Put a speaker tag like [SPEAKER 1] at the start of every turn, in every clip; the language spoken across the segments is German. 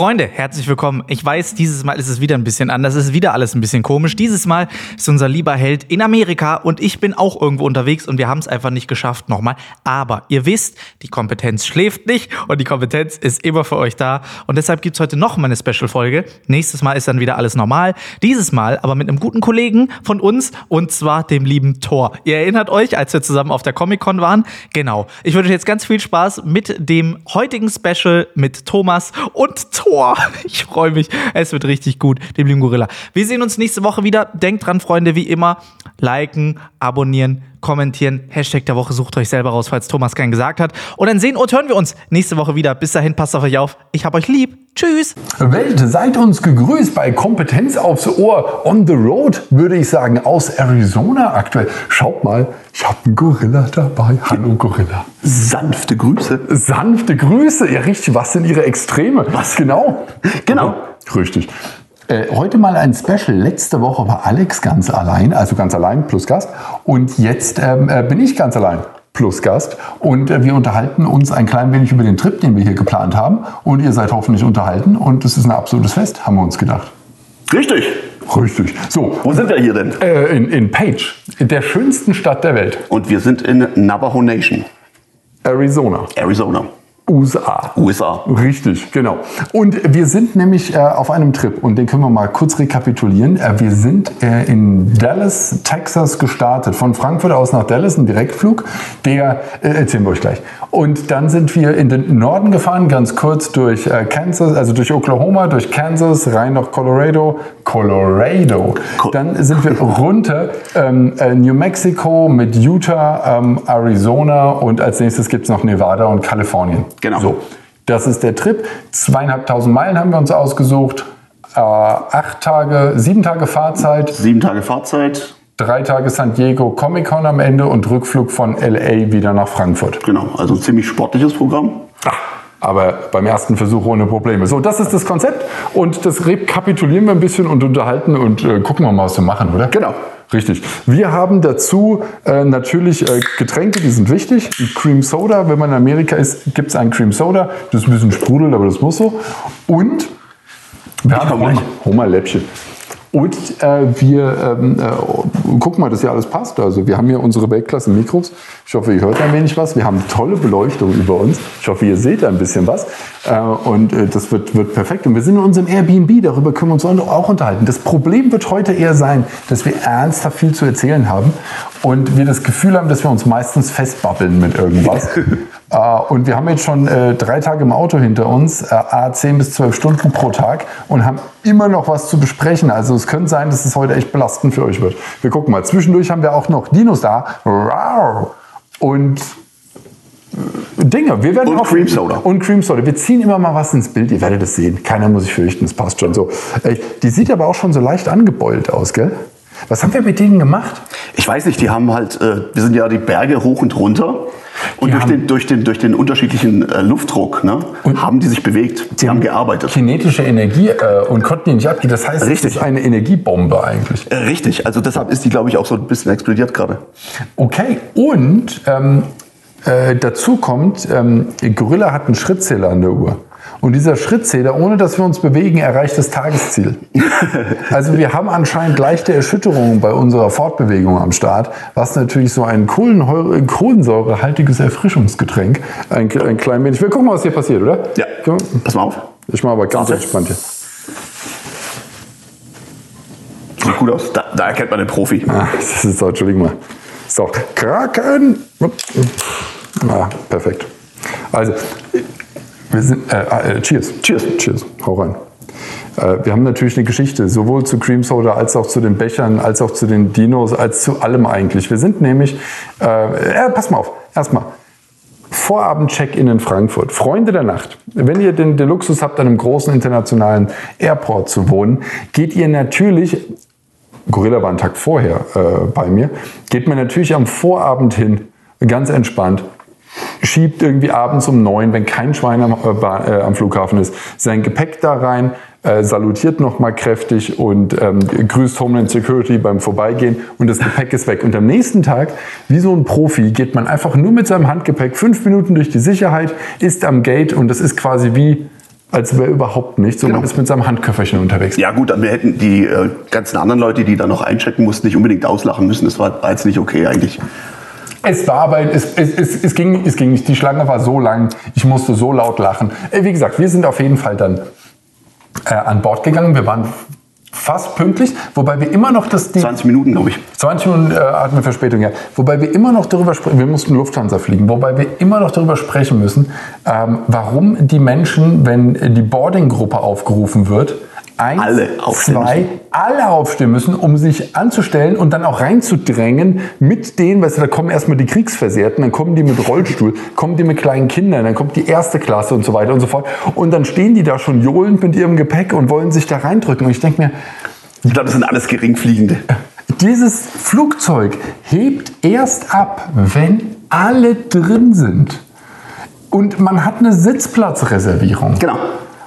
[SPEAKER 1] Freunde, herzlich willkommen. Ich weiß, dieses Mal ist es wieder ein bisschen anders. Es ist wieder alles ein bisschen komisch. Dieses Mal ist unser lieber Held in Amerika und ich bin auch irgendwo unterwegs und wir haben es einfach nicht geschafft nochmal. Aber ihr wisst, die Kompetenz schläft nicht und die Kompetenz ist immer für euch da. Und deshalb gibt es heute noch mal eine Special-Folge. Nächstes Mal ist dann wieder alles normal. Dieses Mal aber mit einem guten Kollegen von uns und zwar dem lieben Thor. Ihr erinnert euch, als wir zusammen auf der Comic-Con waren? Genau. Ich wünsche euch jetzt ganz viel Spaß mit dem heutigen Special mit Thomas und Tor. Ich freue mich. Es wird richtig gut, dem lieben Gorilla. Wir sehen uns nächste Woche wieder. Denkt dran, Freunde, wie immer, liken, abonnieren, kommentieren. Hashtag der Woche sucht euch selber raus, falls Thomas keinen gesagt hat. Und dann sehen und hören wir uns nächste Woche wieder. Bis dahin, passt auf euch auf. Ich hab euch lieb. Tschüss.
[SPEAKER 2] Welt, seid uns gegrüßt bei Kompetenz aufs Ohr on the road, würde ich sagen, aus Arizona aktuell. Schaut mal, ich habe einen Gorilla dabei. Hallo Gorilla.
[SPEAKER 3] Sanfte Grüße.
[SPEAKER 2] Sanfte Grüße. Ja, richtig. Was sind Ihre Extreme?
[SPEAKER 3] Was?
[SPEAKER 2] Genau.
[SPEAKER 3] Genau.
[SPEAKER 2] Richtig. Äh, heute mal ein Special. Letzte Woche war Alex ganz allein, also ganz allein plus Gast. Und jetzt ähm, äh, bin ich ganz allein plus Gast. Und äh, wir unterhalten uns ein klein wenig über den Trip, den wir hier geplant haben. Und ihr seid hoffentlich unterhalten. Und es ist ein absolutes Fest, haben wir uns gedacht.
[SPEAKER 3] Richtig.
[SPEAKER 2] Richtig. So,
[SPEAKER 3] Wo sind wir hier denn?
[SPEAKER 2] äh, in, in Page, in der schönsten Stadt der Welt,
[SPEAKER 3] Und wir sind in Navajo Nation,
[SPEAKER 2] Arizona,
[SPEAKER 3] Arizona,
[SPEAKER 2] USA.
[SPEAKER 3] USA.
[SPEAKER 2] Richtig, genau. Und wir sind nämlich äh, auf einem Trip und den können wir mal kurz rekapitulieren. Äh, wir sind äh, in Dallas, Texas gestartet. Von Frankfurt aus nach Dallas, ein Direktflug. Der äh, erzählen wir euch gleich. Und dann sind wir in den Norden gefahren, ganz kurz durch äh, Kansas, also durch Oklahoma, durch Kansas, rein nach Colorado. Colorado.
[SPEAKER 3] Co-
[SPEAKER 2] Dann sind wir runter ähm, äh, New Mexico mit Utah, ähm, Arizona und als nächstes gibt es noch Nevada und Kalifornien.
[SPEAKER 3] Genau.
[SPEAKER 2] So, das ist der Trip. Zweieinhalbtausend Meilen haben wir uns ausgesucht. Äh, acht Tage, sieben Tage Fahrzeit,
[SPEAKER 3] Sieben Tage Fahrzeit.
[SPEAKER 2] drei Tage San Diego Comic Con am Ende und Rückflug von LA wieder nach Frankfurt.
[SPEAKER 3] Genau, also ein ziemlich sportliches Programm.
[SPEAKER 2] Aber beim ersten Versuch ohne Probleme. So, das ist das Konzept und das rekapitulieren wir ein bisschen und unterhalten und äh, gucken wir mal, was wir machen, oder?
[SPEAKER 3] Genau.
[SPEAKER 2] Richtig. Wir haben dazu äh, natürlich äh, Getränke, die sind wichtig. Cream Soda, wenn man in Amerika ist, gibt es einen Cream Soda. Das ist ein bisschen sprudelt, aber das muss so. Und wir haben
[SPEAKER 3] gleich.
[SPEAKER 2] Hummerläppchen. Und äh, wir ähm, äh, gucken mal, dass hier alles passt. Also wir haben hier unsere Weltklasse-Mikros. Ich hoffe, ihr hört ein wenig was. Wir haben tolle Beleuchtung über uns. Ich hoffe, ihr seht ein bisschen was. Äh, und äh, das wird, wird perfekt. Und wir sind in unserem Airbnb. Darüber können wir uns auch unterhalten. Das Problem wird heute eher sein, dass wir ernsthaft viel zu erzählen haben und wir das Gefühl haben, dass wir uns meistens festbabbeln mit irgendwas. Äh, und wir haben jetzt schon äh, drei Tage im Auto hinter uns, äh, a 10 bis 12 Stunden pro Tag und haben immer noch was zu besprechen. Also es könnte sein, dass es heute echt belastend für euch wird. Wir gucken mal. Zwischendurch haben wir auch noch Dinos da. Und Dinge. Wir werden
[SPEAKER 3] Und
[SPEAKER 2] auch,
[SPEAKER 3] Cream Soda.
[SPEAKER 2] Und Cream Soda. Wir ziehen immer mal was ins Bild. Ihr werdet es sehen. Keiner muss sich fürchten. Das passt schon so. Die sieht aber auch schon so leicht angebeult aus, gell? Was haben wir mit denen gemacht?
[SPEAKER 3] Ich weiß nicht, die haben halt, äh, wir sind ja die Berge hoch und runter. Und durch den, durch, den, durch den unterschiedlichen äh, Luftdruck ne, haben die sich bewegt. Die haben gearbeitet.
[SPEAKER 2] Kinetische Energie äh, und konnten die nicht abgehen. Das heißt,
[SPEAKER 3] Richtig.
[SPEAKER 2] es ist eine Energiebombe eigentlich.
[SPEAKER 3] Äh, richtig, also deshalb ist die, glaube ich, auch so ein bisschen explodiert gerade.
[SPEAKER 2] Okay, und ähm, äh, dazu kommt, ähm, Gorilla hat einen Schrittzähler an der Uhr. Und dieser Schrittzähler, ohne dass wir uns bewegen, erreicht das Tagesziel. also wir haben anscheinend leichte Erschütterungen bei unserer Fortbewegung am Start, was natürlich so ein Kohlenheu- kohlensäurehaltiges Erfrischungsgetränk ein, ein klein wenig... Wir gucken mal, was hier passiert, oder?
[SPEAKER 3] Ja, pass mal auf.
[SPEAKER 2] Ich mache aber ganz entspannt hier.
[SPEAKER 3] Sieht gut aus. Da, da erkennt man den Profi.
[SPEAKER 2] Ah, das ist so, Entschuldigung mal. So, Kraken. Ah, perfekt. Also, wir sind, äh, äh, cheers.
[SPEAKER 3] Cheers.
[SPEAKER 2] Cheers. Hau rein. Äh, wir haben natürlich eine Geschichte, sowohl zu Cream Soda als auch zu den Bechern, als auch zu den Dinos, als zu allem eigentlich. Wir sind nämlich, äh, äh, pass mal auf, erstmal. Vorabend-Check-In in Frankfurt. Freunde der Nacht. Wenn ihr den, den Luxus habt, an einem großen internationalen Airport zu wohnen, geht ihr natürlich Gorilla war einen Tag vorher äh, bei mir, geht man natürlich am Vorabend hin, ganz entspannt, schiebt irgendwie abends um neun, wenn kein Schwein am, äh, äh, am Flughafen ist, sein Gepäck da rein, äh, salutiert nochmal kräftig und ähm, grüßt Homeland Security beim Vorbeigehen und das Gepäck ist weg. Und am nächsten Tag, wie so ein Profi, geht man einfach nur mit seinem Handgepäck fünf Minuten durch die Sicherheit, ist am Gate und das ist quasi wie als wäre überhaupt nichts. Und
[SPEAKER 3] Genau.
[SPEAKER 2] man ist mit seinem Handköfferchen unterwegs.
[SPEAKER 3] Ja gut, wir hätten die äh, ganzen anderen Leute, die da noch einchecken mussten, nicht unbedingt auslachen müssen. Das war, war jetzt nicht okay eigentlich.
[SPEAKER 2] Es war aber, es, es, es, es, ging, es ging nicht. Die Schlange war so lang, ich musste so laut lachen. Äh, Wie gesagt, wir sind auf jeden Fall dann äh, an Bord gegangen. Wir waren fast pünktlich, wobei wir immer noch das... Die,
[SPEAKER 3] 20 Minuten, glaube ich.
[SPEAKER 2] 20 Minuten äh, hatten wir Verspätung, ja. Wobei wir immer noch darüber sprechen, wir mussten Lufthansa fliegen, wobei wir immer noch darüber sprechen müssen, ähm, warum die Menschen, wenn die Boarding-Gruppe aufgerufen wird, eins,
[SPEAKER 3] Alle aufstehen
[SPEAKER 2] zwei,
[SPEAKER 3] müssen.
[SPEAKER 2] alle aufstehen müssen, um sich anzustellen und dann auch reinzudrängen mit denen, weißt du, da kommen erstmal die Kriegsversehrten, dann kommen die mit Rollstuhl, kommen die mit kleinen Kindern, dann kommt die erste Klasse und so weiter und so fort. Und dann stehen die da schon johlend mit ihrem Gepäck und wollen sich da reindrücken. Und ich denke mir,
[SPEAKER 3] Ich glaube, das sind alles Geringfliegende.
[SPEAKER 2] dieses Flugzeug hebt erst ab, wenn alle drin sind. Und man hat eine Sitzplatzreservierung.
[SPEAKER 3] Genau.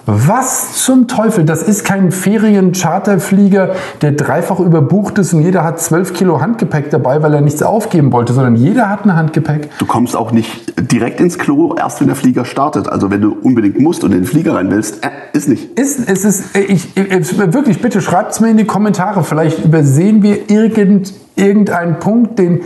[SPEAKER 2] Was zum Teufel? Das ist kein Ferien-Charterflieger, der dreifach überbucht ist und jeder hat 12 Kilo Handgepäck dabei, weil er nichts aufgeben wollte, sondern jeder hat ein Handgepäck.
[SPEAKER 3] Du kommst auch nicht direkt ins Klo, erst wenn der Flieger startet. Also wenn du unbedingt musst und in den Flieger rein willst, äh, ist nicht.
[SPEAKER 2] Ist, es ist, ich, ich, wirklich, bitte schreibt es mir in die Kommentare. Vielleicht übersehen wir irgend, irgendeinen Punkt, den,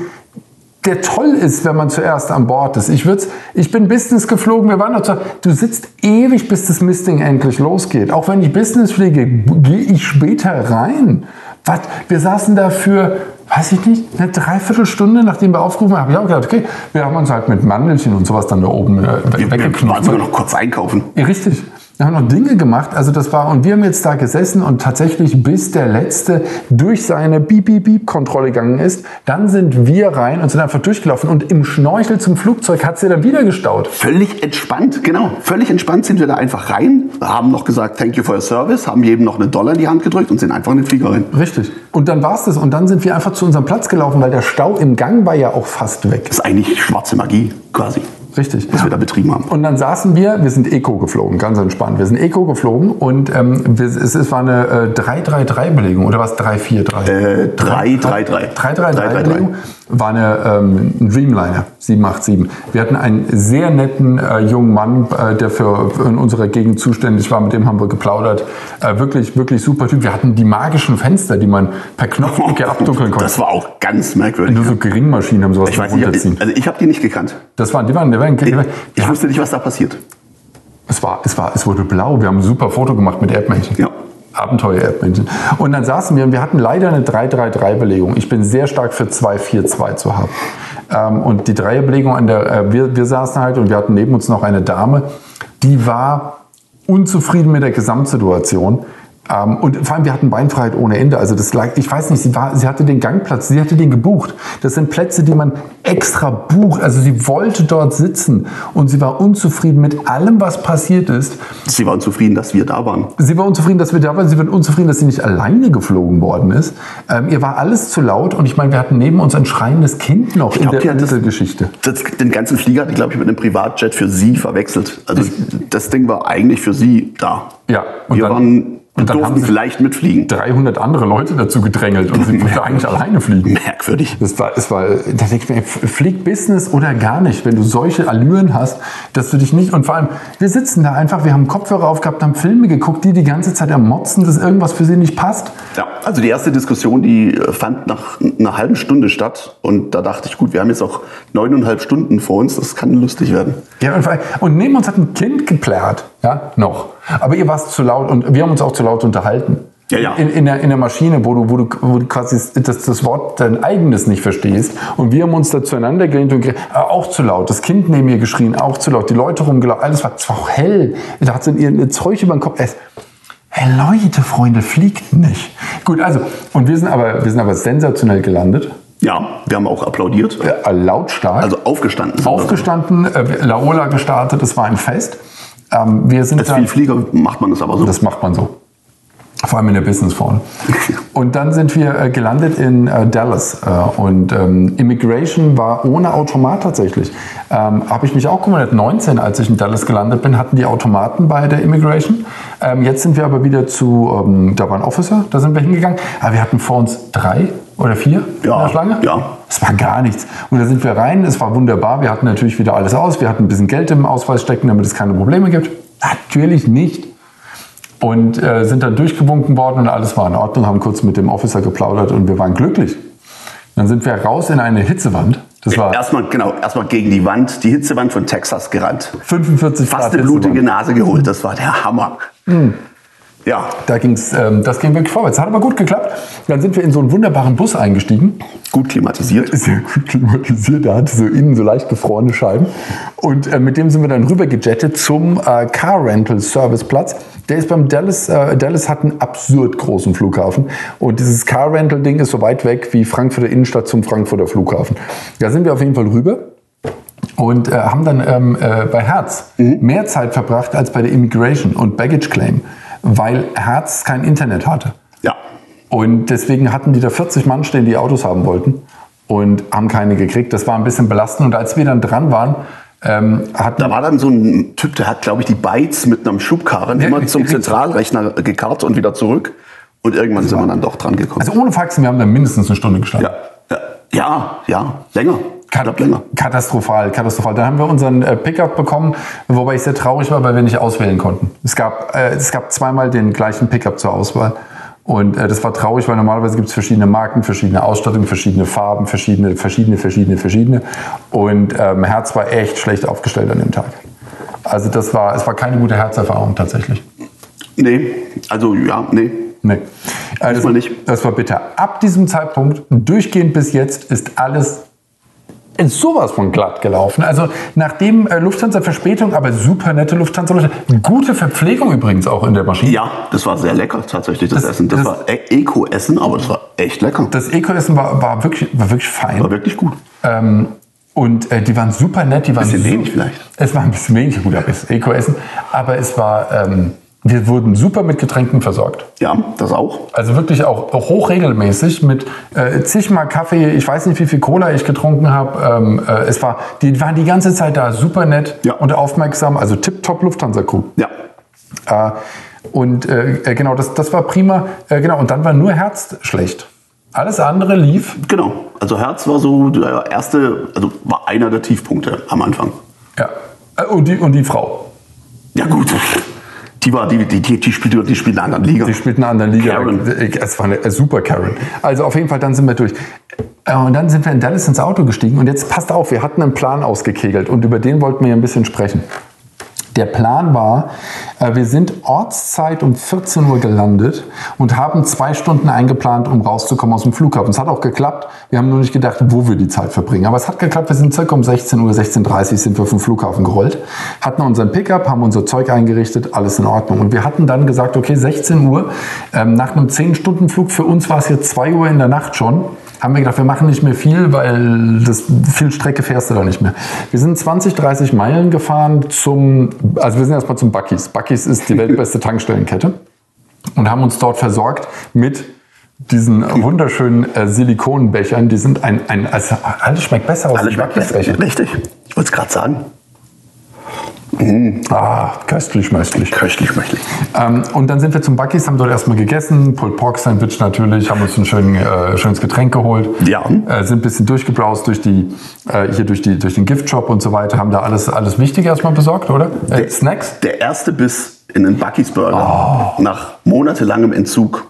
[SPEAKER 2] der toll ist, wenn man zuerst an Bord ist. Ich, würd's, ich bin Business geflogen, wir waren noch zu, Du sitzt ewig, bis das Misting endlich losgeht. Auch wenn ich Business fliege, gehe ich später rein. Was? Wir saßen da für, weiß ich nicht, eine Dreiviertelstunde, nachdem wir aufgerufen haben. Hab ich auch gedacht, okay, wir haben uns halt mit Mandelchen und sowas dann da oben äh,
[SPEAKER 3] Wir, wir waren sogar noch kurz einkaufen.
[SPEAKER 2] Ja, richtig. Wir haben noch Dinge gemacht. Also das war, und wir haben jetzt da gesessen und tatsächlich bis der Letzte durch seine Beep-Beep-Beep-Kontrolle gegangen ist, dann sind wir rein und sind einfach durchgelaufen. Und im Schnorchel zum Flugzeug hat sie dann wieder gestaut.
[SPEAKER 3] Völlig entspannt, genau. Völlig entspannt sind wir da einfach rein, haben noch gesagt, thank you for your service, haben jedem noch einen Dollar in die Hand gedrückt und sind einfach in den Flieger rein.
[SPEAKER 2] Richtig. Und dann war's das. Und dann sind wir einfach zu unserem Platz gelaufen, weil der Stau im Gang war ja auch fast weg.
[SPEAKER 3] Das ist eigentlich schwarze Magie, quasi,
[SPEAKER 2] Richtig.
[SPEAKER 3] was wir da betrieben haben.
[SPEAKER 2] Und dann saßen wir, wir sind Eco geflogen, ganz entspannt. Wir sind Eco geflogen und ähm, wir, es, es war eine äh, 3-3-3-Belegung oder was? 3-4-3?
[SPEAKER 3] Äh, 3, 3, 3.
[SPEAKER 2] 3-3-3-Belegung war eine ähm, Dreamliner 787. Wir hatten einen sehr netten äh, jungen Mann, äh, der für in unserer Gegend zuständig war. Mit dem haben wir geplaudert. Äh, wirklich, wirklich super Typ. Wir hatten die magischen Fenster, die man per Knopfdruck abdunkeln konnte.
[SPEAKER 3] Das war auch ganz merkwürdig.
[SPEAKER 2] Nur so Geringmaschinen haben sowas
[SPEAKER 3] Ich weiß
[SPEAKER 2] runterziehen.
[SPEAKER 3] nicht, also ich habe die nicht gekannt.
[SPEAKER 2] Das waren, die waren, die waren, die waren
[SPEAKER 3] Ich
[SPEAKER 2] ja,
[SPEAKER 3] wusste nicht, was da passiert.
[SPEAKER 2] es war, es war, es wurde blau. Wir haben ein super Foto gemacht mit Erdmännchen.
[SPEAKER 3] Ja.
[SPEAKER 2] Abenteuer-Erdmännchen. Und dann saßen wir und wir hatten leider eine 3-3-3-Belegung. Ich bin sehr stark für 2-4-2 zu haben. Ähm, und die Dreierbelegung an der, äh, wir, wir saßen halt und wir hatten neben uns noch eine Dame, die war unzufrieden mit der Gesamtsituation. Ähm, und vor allem, wir hatten Beinfreiheit ohne Ende. Also das lag, ich weiß nicht, sie, war, sie hatte den Gangplatz, sie hatte den gebucht. Das sind Plätze, die man extra bucht. Also sie wollte dort sitzen und sie war unzufrieden mit allem, was passiert ist.
[SPEAKER 3] Sie waren zufrieden, dass wir da waren.
[SPEAKER 2] Sie war unzufrieden, dass wir da waren. Sie war unzufrieden, dass sie nicht alleine geflogen worden ist. Ähm, ihr war alles zu laut. Und ich meine, wir hatten neben uns ein schreiendes Kind noch in
[SPEAKER 3] glaub,
[SPEAKER 2] der
[SPEAKER 3] das-
[SPEAKER 2] Titelgeschichte.
[SPEAKER 3] Das, den ganzen Flieger hat die, glaube ich, mit einem Privatjet für sie verwechselt. Also das Ding war eigentlich für sie da.
[SPEAKER 2] Ja, und
[SPEAKER 3] wir
[SPEAKER 2] dann-
[SPEAKER 3] waren,
[SPEAKER 2] und dann haben sie-
[SPEAKER 3] vielleicht mitfliegen.
[SPEAKER 2] 300 andere Leute dazu gedrängelt und sie wollte eigentlich alleine fliegen.
[SPEAKER 3] Merkwürdig.
[SPEAKER 2] Das war, es war, da denke ich mir, flieg Business oder gar nicht, wenn du solche Allüren hast, dass du dich nicht, und vor allem, wir sitzen da einfach, wir haben Kopfhörer aufgehabt, haben Filme geguckt, die die ganze Zeit am Motzen, dass irgendwas für sie nicht passt.
[SPEAKER 3] Ja, also die erste Diskussion, die äh, fand nach einer halben Stunde statt. Und da dachte ich, gut, wir haben jetzt auch neuneinhalb Stunden vor uns, das kann lustig werden.
[SPEAKER 2] Ja, und neben uns hat ein Kind geplärrt, ja, noch. Aber ihr warst zu laut und wir haben uns auch zu laut unterhalten.
[SPEAKER 3] Ja, ja.
[SPEAKER 2] In, in, der, in der Maschine, wo du, wo du, wo du quasi das, das Wort dein eigenes nicht verstehst. Und wir haben uns da zueinander gelehnt und geredet, äh, auch zu laut. Das Kind neben mir geschrien, auch zu laut. Die Leute rumgelaufen, alles war, es war auch hell. Da hat sie ihr Zeug über den Kopf. Es, hey Leute, Freunde, fliegt nicht. Gut, also, und wir sind aber, wir sind aber sensationell gelandet.
[SPEAKER 3] Ja, wir haben auch applaudiert.
[SPEAKER 2] Äh, lautstark.
[SPEAKER 3] Also aufgestanden.
[SPEAKER 2] aufgestanden, äh, Laola gestartet, es war ein Fest. Ähm, wir sind
[SPEAKER 3] Als
[SPEAKER 2] dann,
[SPEAKER 3] Flieger macht man das aber so.
[SPEAKER 2] das macht man so. Vor allem in der Businessform. Und dann sind wir äh, gelandet in äh, Dallas. Äh, und ähm, Immigration war ohne Automat tatsächlich. Ähm, Habe ich mich auch gewundert. 19, als ich in Dallas gelandet bin, hatten die Automaten bei der Immigration. Ähm, jetzt sind wir aber wieder zu, da war ein Officer, da sind wir hingegangen. Aber wir hatten vor uns drei oder vier
[SPEAKER 3] Ja,
[SPEAKER 2] in der Schlange.
[SPEAKER 3] ja.
[SPEAKER 2] Es war gar nichts. Und da sind wir rein, es war wunderbar. Wir hatten natürlich wieder alles aus. Wir hatten ein bisschen Geld im Ausweis stecken, damit es keine Probleme gibt. Natürlich nicht. Und äh, sind dann durchgewunken worden und alles war in Ordnung, haben kurz mit dem Officer geplaudert und wir waren glücklich. Dann sind wir raus in eine Hitzewand. Das war
[SPEAKER 3] Erstmal, genau, erstmal gegen die Wand, die Hitzewand von Texas gerannt.
[SPEAKER 2] 45
[SPEAKER 3] Fast
[SPEAKER 2] Grad
[SPEAKER 3] eine blutige. Nase geholt, das war der Hammer. Ja,
[SPEAKER 2] Da ging's, ähm, das ging wirklich vorwärts. Hat aber gut geklappt. Dann sind wir in so einen wunderbaren Bus eingestiegen.
[SPEAKER 3] gut klimatisiert.
[SPEAKER 2] Sehr gut klimatisiert. Der hatte so innen so leicht gefrorene Scheiben. Und äh, mit dem sind wir dann rüber gejettet zum äh, Car Rental Service Platz. Der ist beim Dallas, äh, Dallas hat einen absurd großen Flughafen. Und dieses Car Rental Ding ist so weit weg wie Frankfurter Innenstadt zum Frankfurter Flughafen. Da sind wir auf jeden Fall rüber. Und äh, haben dann ähm, äh, bei Herz mehr Zeit verbracht als bei der Immigration und Baggage Claim, weil Herz kein Internet hatte.
[SPEAKER 3] Ja,
[SPEAKER 2] Und deswegen hatten die da 40 Mann stehen, die Autos haben wollten und haben keine gekriegt. Das war ein bisschen belastend. Und als wir dann dran waren, ähm, hatten
[SPEAKER 3] da war dann so ein Typ, der hat, glaube ich, die Bytes mit einem Schubkarren immer zum. Zentralrechner gekarrt und wieder zurück. Und irgendwann sind wir dann doch dran gekommen.
[SPEAKER 2] also ohne Faxen, wir haben da mindestens eine Stunde gestanden.
[SPEAKER 3] ja, ja, ja, ja, länger. Länger.
[SPEAKER 2] Katastrophal, katastrophal. Dann haben wir unseren äh, Pickup bekommen, wobei ich sehr traurig war, weil wir nicht auswählen konnten. Es gab, äh, es gab zweimal den gleichen Pickup zur Auswahl. Und äh, das war traurig, weil normalerweise gibt es verschiedene Marken, verschiedene Ausstattung, verschiedene Farben, verschiedene, verschiedene, verschiedene, verschiedene. Und ähm, Herz war echt schlecht aufgestellt an dem Tag. Also das war, es war keine gute Herzerfahrung tatsächlich.
[SPEAKER 3] Nee, also ja, nee.
[SPEAKER 2] Nee. Äh, das,
[SPEAKER 3] nicht.
[SPEAKER 2] das war bitter. Ab diesem Zeitpunkt, durchgehend bis jetzt, ist alles ist sowas von glatt gelaufen. Also nachdem äh, Lufthansa Verspätung, aber super nette Lufthansa, gute Verpflegung übrigens auch in der Maschine.
[SPEAKER 3] Ja, das war sehr lecker tatsächlich, das,
[SPEAKER 2] Das-
[SPEAKER 3] Essen. Das,
[SPEAKER 2] das-
[SPEAKER 3] war e- Eco-Essen, aber das war echt lecker.
[SPEAKER 2] Das Eco-Essen war, war, wirklich, war wirklich fein.
[SPEAKER 3] war wirklich gut.
[SPEAKER 2] Ähm, und äh, die waren super nett. Die waren
[SPEAKER 3] Bisschen wenig vielleicht.
[SPEAKER 2] Es war ein bisschen wenig, gut, aber es Eco-Essen. Aber es war, ähm, wir wurden super mit Getränken versorgt.
[SPEAKER 3] Ja, das auch.
[SPEAKER 2] Also wirklich auch, auch hochregelmäßig mit äh, zigmal Kaffee. Ich weiß nicht, wie viel Cola ich getrunken habe. Ähm, äh, es war, die waren die ganze Zeit da, super nett
[SPEAKER 3] Ja.
[SPEAKER 2] und aufmerksam. Also tipptopp Lufthansa-Crew.
[SPEAKER 3] Ja,
[SPEAKER 2] Äh, und äh, äh, genau, das, das war prima. Äh, genau, und dann war nur Herz schlecht. Alles andere lief.
[SPEAKER 3] genau. Also Herz war so der erste, also war einer der Tiefpunkte am Anfang.
[SPEAKER 2] Ja. Äh, Und die, und die Frau.
[SPEAKER 3] Ja gut, die war die die die, die spielte die spielt in einer anderen Liga.
[SPEAKER 2] Die spielt in einer anderen Liga.
[SPEAKER 3] Karen.
[SPEAKER 2] Es war eine äh, super Karen. Also auf jeden Fall, dann sind wir durch. Äh, Und dann sind wir in Dallas ins Auto gestiegen. Und jetzt passt auf, wir hatten einen Plan ausgekegelt. Und über den wollten wir ja ein bisschen sprechen. Der Plan war, äh, wir sind Ortszeit um 14 Uhr gelandet und haben zwei Stunden eingeplant, um rauszukommen aus dem Flughafen. Es hat auch geklappt. Wir haben nur nicht gedacht, wo wir die Zeit verbringen. Aber es hat geklappt. Wir sind circa um 16 Uhr, 16.30 Uhr sind wir vom Flughafen gerollt, hatten unseren Pickup, haben unser Zeug eingerichtet, alles in Ordnung. Und wir hatten dann gesagt, okay, 16 Uhr, ähm, nach einem 10-Stunden-Flug, für uns war es jetzt 2 Uhr in der Nacht schon, haben wir gedacht, wir machen nicht mehr viel, weil das viel Strecke fährst du da nicht mehr. Wir sind 20, 30 Meilen gefahren zum, also wir sind erstmal zum Bucky's. Bucky's ist die weltbeste Tankstellenkette und haben uns dort versorgt mit diesen wunderschönen äh, Silikonbechern. Die sind ein, ein also alles schmeckt besser aus
[SPEAKER 3] Alles schmeckt
[SPEAKER 2] Bucky's-Becher.
[SPEAKER 3] Richtig. Ich wollte es gerade sagen.
[SPEAKER 2] Ah, köstlich, köstlich.
[SPEAKER 3] Köstlich, köstlich.
[SPEAKER 2] Ähm, und dann sind wir zum Bucky's, haben dort erstmal gegessen, Pulled Pork Sandwich natürlich, haben uns ein schön, äh, schönes Getränk geholt.
[SPEAKER 3] Ja.
[SPEAKER 2] Äh, sind ein bisschen durchgebraust durch, die, äh, hier durch, die, durch den Giftshop und so weiter, haben da alles, alles Wichtige erstmal besorgt, oder? Äh, Snacks?
[SPEAKER 3] Der erste Biss in den Bucky's Burger
[SPEAKER 2] Oh.
[SPEAKER 3] nach monatelangem Entzug.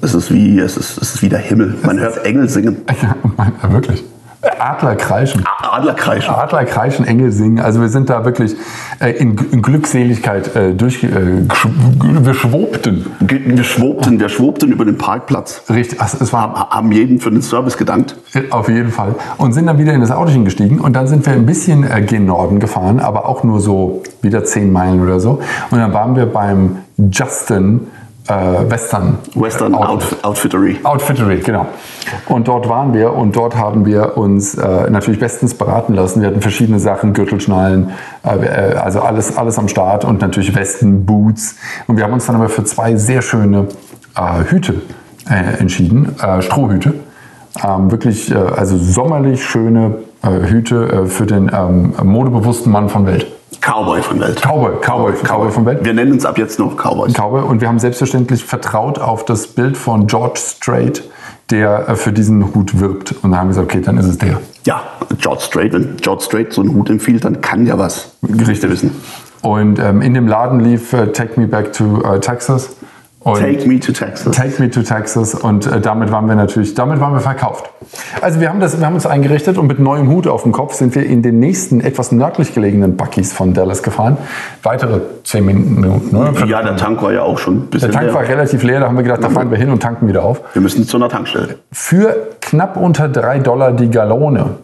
[SPEAKER 3] Es ist wie, es ist, es ist wie der Himmel. Man hört Engel singen.
[SPEAKER 2] Ja, wirklich. Adler kreischen.
[SPEAKER 3] Adler kreischen.
[SPEAKER 2] Adler kreischen, Engel singen. Also wir sind da wirklich äh, in, in Glückseligkeit äh, durch, äh, wir schwobten.
[SPEAKER 3] Wir schwobten, wir schwobten über den Parkplatz.
[SPEAKER 2] Richtig, also es war
[SPEAKER 3] Haben- Haben jeden für den Service gedankt.
[SPEAKER 2] Auf jeden Fall. Und sind dann wieder in das Autochen gestiegen und dann sind wir ein bisschen äh, gen Norden gefahren, aber auch nur so wieder zehn Meilen oder so. Und dann waren wir beim Justin äh, Western.
[SPEAKER 3] Western
[SPEAKER 2] Outfit.
[SPEAKER 3] Outf Outfittery.
[SPEAKER 2] Outfittery, genau. Und dort waren wir und dort haben wir uns äh, natürlich bestens beraten lassen. Wir hatten verschiedene Sachen, Gürtelschnallen, äh, äh, also alles, alles am Start und natürlich Westen, Boots. Und wir haben uns dann aber für zwei sehr schöne äh, Hüte äh, entschieden, Strohhüte. Ähm, wirklich, also sommerlich schöne Hüte für den ähm, modebewussten Mann von Welt.
[SPEAKER 3] Cowboy von Welt.
[SPEAKER 2] Cowboy, Cowboy, Cowboy von Welt.
[SPEAKER 3] Wir nennen uns ab jetzt noch Cowboys.
[SPEAKER 2] Cowboy. Und wir haben selbstverständlich vertraut auf das Bild von George Strait, der äh, für diesen Hut wirbt. Und da haben wir gesagt, okay, dann ist es der.
[SPEAKER 3] Ja, George Strait. Wenn George Strait so einen Hut empfiehlt, dann kann ja was.
[SPEAKER 2] Richtig.
[SPEAKER 3] wissen.
[SPEAKER 2] Und ähm, in dem Laden lief äh, Take Me Back to äh, Texas. Und
[SPEAKER 3] Take me to Texas.
[SPEAKER 2] Take Me to Texas und äh, damit waren wir natürlich, damit waren wir verkauft. Also wir haben, das, wir haben uns eingerichtet und mit neuem Hut auf dem Kopf sind wir in den nächsten etwas nördlich gelegenen Buckys von Dallas gefahren. Weitere zehn Minuten. Ne?
[SPEAKER 3] Ja, der Tank war ja auch schon ein bisschen
[SPEAKER 2] Der Tank
[SPEAKER 3] leer.
[SPEAKER 2] war relativ leer, da haben wir gedacht, da fahren wir hin und tanken wieder auf.
[SPEAKER 3] Wir müssen zu einer Tankstelle.
[SPEAKER 2] Für knapp unter drei Dollar die Gallone.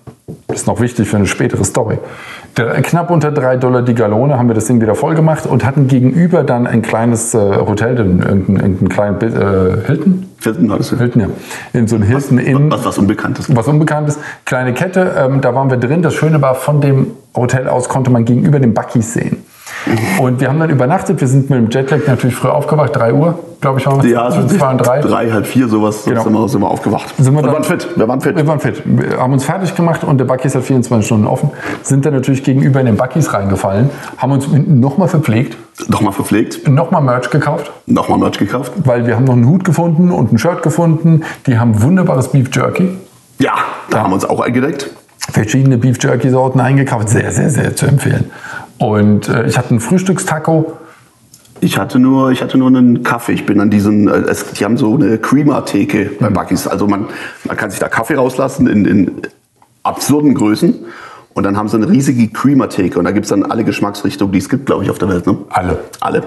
[SPEAKER 2] Ist noch wichtig für eine spätere Story. Der, knapp unter drei Dollar die Gallone haben wir das Ding wieder voll gemacht und hatten gegenüber dann ein kleines äh, Hotel, irgendein, irgendein kleinen äh, Hilton.
[SPEAKER 3] Hilton das.
[SPEAKER 2] Hilton, ja. In so ein Hilton Inn.
[SPEAKER 3] Was, was Unbekanntes.
[SPEAKER 2] was Unbekanntes. Kleine Kette, ähm, da waren wir drin. Das Schöne war, von dem Hotel aus konnte man gegenüber den Buckys sehen. Und wir haben dann übernachtet. Wir sind mit dem Jetlag natürlich früh aufgewacht, 3 Uhr, glaube ich, waren wir.
[SPEAKER 3] Ja,
[SPEAKER 2] zwischen zwei und drei.
[SPEAKER 3] drei, halb vier, sowas
[SPEAKER 2] Genau.
[SPEAKER 3] sind, wir, sind wir aufgewacht.
[SPEAKER 2] Sind wir
[SPEAKER 3] wir
[SPEAKER 2] dann-
[SPEAKER 3] waren fit. Wir waren fit.
[SPEAKER 2] Wir waren fit. Wir haben uns fertig gemacht und der Buckys hat 24 Stunden offen. Sind dann natürlich gegenüber in den Buckys reingefallen, haben uns nochmal verpflegt,
[SPEAKER 3] Nochmal verpflegt,
[SPEAKER 2] nochmal Merch gekauft,
[SPEAKER 3] nochmal Merch gekauft.
[SPEAKER 2] weil wir haben noch einen Hut gefunden und ein Shirt gefunden. Die haben wunderbares Beef Jerky.
[SPEAKER 3] Ja, da haben wir uns auch eingedeckt.
[SPEAKER 2] verschiedene Beef Jerky Sorten eingekauft. Sehr, sehr, sehr zu empfehlen. Und äh, ich hatte einen Frühstückstaco.
[SPEAKER 3] Ich hatte nur, ich hatte nur einen Kaffee. Ich bin an diesen, äh, es, die haben so eine Creamer-Theke bei Bucky's. Also man, man kann sich da Kaffee rauslassen in, in absurden Größen. Und dann haben sie eine riesige Creamer-Theke. Und da gibt es dann alle Geschmacksrichtungen, die es gibt, glaube ich, auf der Welt. Ne?
[SPEAKER 2] Alle.
[SPEAKER 3] Alle.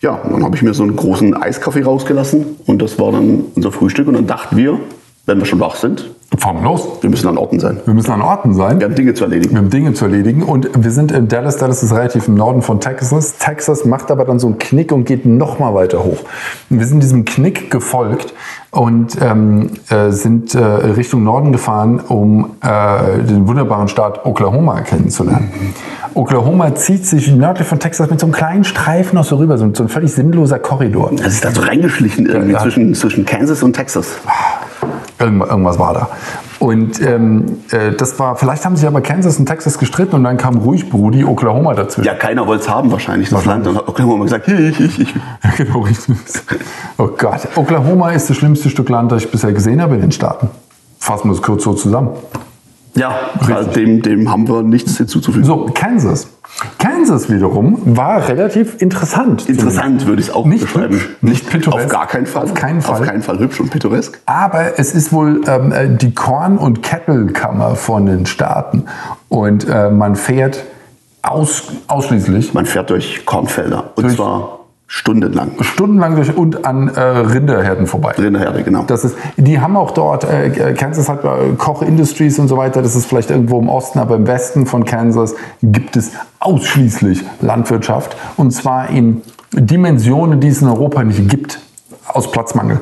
[SPEAKER 3] Ja, und dann habe ich mir so einen großen Eiskaffee rausgelassen. Und das war dann unser Frühstück. Und dann dachten wir, wenn wir schon wach sind,
[SPEAKER 2] Fahren wir los.
[SPEAKER 3] wir müssen an Orten sein.
[SPEAKER 2] Wir müssen an Orten sein.
[SPEAKER 3] Wir haben Dinge zu erledigen.
[SPEAKER 2] Wir haben Dinge zu erledigen und wir sind in Dallas. Dallas ist relativ im Norden von Texas. Texas macht aber dann so einen Knick und geht noch mal weiter hoch. Und wir sind diesem Knick gefolgt und ähm, äh, sind äh, Richtung Norden gefahren, um äh, den wunderbaren Staat Oklahoma kennenzulernen. Oklahoma zieht sich nördlich von Texas mit so einem kleinen Streifen noch so rüber, so, so ein völlig sinnloser Korridor.
[SPEAKER 3] Das ist da so reingeschlichen irgendwie
[SPEAKER 2] Ja.
[SPEAKER 3] zwischen, zwischen Kansas und Texas.
[SPEAKER 2] Irgendwas, war da. Und ähm, äh, das war, vielleicht haben sich aber Kansas und Texas gestritten und dann kam ruhig Brudi Oklahoma dazwischen.
[SPEAKER 3] Ja, keiner wollte es haben wahrscheinlich, das Land. Und hat Oklahoma gesagt, ich, ich, ich.
[SPEAKER 2] Ja, genau, richtig. Oh Gott. Oklahoma ist das schlimmste Stück Land, das ich bisher gesehen habe in den Staaten. Fassen wir es kurz so zusammen.
[SPEAKER 3] Ja, also dem, dem haben wir nichts hinzuzufügen.
[SPEAKER 2] So, Kansas. Kansas wiederum war relativ interessant.
[SPEAKER 3] Interessant würde ich es auch
[SPEAKER 2] Nicht
[SPEAKER 3] beschreiben.
[SPEAKER 2] hübsch, nicht pittoresk.
[SPEAKER 3] Auf gar keinen Fall.
[SPEAKER 2] Auf keinen Fall.
[SPEAKER 3] Auf keinen Fall hübsch und pittoresk.
[SPEAKER 2] Aber es ist wohl ähm, äh, die Korn- und Kettelkammer von den Staaten. Und äh, man fährt aus, ausschließlich
[SPEAKER 3] Man fährt durch Kornfelder. Und
[SPEAKER 2] Durch-
[SPEAKER 3] zwar stundenlang.
[SPEAKER 2] stundenlang durch und an äh, Rinderherden vorbei.
[SPEAKER 3] Rinderherde, genau.
[SPEAKER 2] Das ist, die haben auch dort, äh, Kansas hat äh, Koch Industries und so weiter, das ist vielleicht irgendwo im Osten, aber im Westen von Kansas gibt es ausschließlich Landwirtschaft und zwar in Dimensionen, die es in Europa nicht gibt, aus Platzmangel.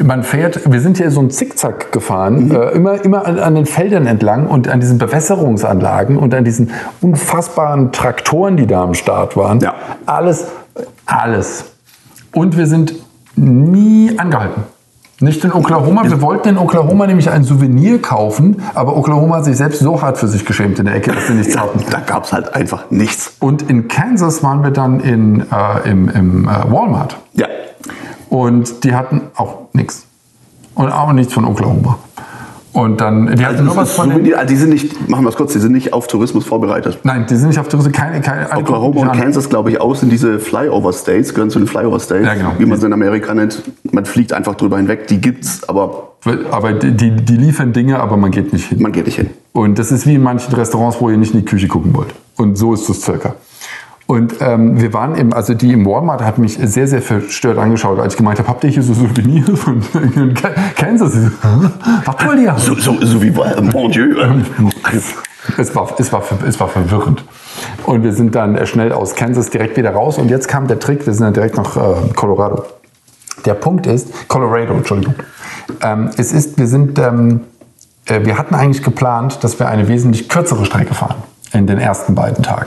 [SPEAKER 2] Man fährt, wir sind hier so ein Zickzack gefahren, äh, immer, immer an, an den Feldern entlang und an diesen Bewässerungsanlagen und an diesen unfassbaren Traktoren, die da am Start waren.
[SPEAKER 3] Ja.
[SPEAKER 2] Alles, alles. Und wir sind nie angehalten. Nicht in Oklahoma. Wir wollten in Oklahoma nämlich ein Souvenir kaufen, aber Oklahoma hat sich selbst so hart für sich geschämt in der Ecke, dass sie nichts hatten.
[SPEAKER 3] Da gab es halt einfach nichts.
[SPEAKER 2] Und in Kansas waren wir dann in, äh, im, im äh, Walmart.
[SPEAKER 3] Ja.
[SPEAKER 2] Und die hatten auch nichts. Und auch nichts von Oklahoma. Und dann, die hatten
[SPEAKER 3] Also
[SPEAKER 2] nur was von den,
[SPEAKER 3] also die sind nicht, machen wir es kurz, die sind nicht auf Tourismus vorbereitet.
[SPEAKER 2] Nein, die sind nicht auf Rüste, keine, keine
[SPEAKER 3] Oklahoma und Kansas, glaube ich, aus sind diese Flyover States, gehören zu den Flyover States,
[SPEAKER 2] Ja, genau.
[SPEAKER 3] wie man sie in Amerika nennt. Man fliegt einfach drüber hinweg, die gibt's, aber
[SPEAKER 2] Aber die, die, die liefern Dinge, aber man geht nicht hin.
[SPEAKER 3] man geht nicht hin.
[SPEAKER 2] Und das ist wie in manchen Restaurants, wo ihr nicht in die Küche gucken wollt. Und so ist es circa. Und ähm, wir waren im, also die im Walmart hat mich sehr, sehr verstört angeschaut, als ich gemeint habe, habt ihr hier so Souvenirs von Kansas? Ich so, "Hä? Was wollt ihr?
[SPEAKER 3] So, so, so wie äh, Mon Dieu.
[SPEAKER 2] Es war, es, war, es war verwirrend. Und wir sind dann äh, schnell aus Kansas direkt wieder raus. Und jetzt kam der Trick, wir sind dann direkt nach äh, Colorado. Der Punkt ist, Colorado, Entschuldigung. Ähm, es ist, wir sind, ähm, äh, wir hatten eigentlich geplant, dass wir eine wesentlich kürzere Strecke fahren in den ersten beiden Tagen.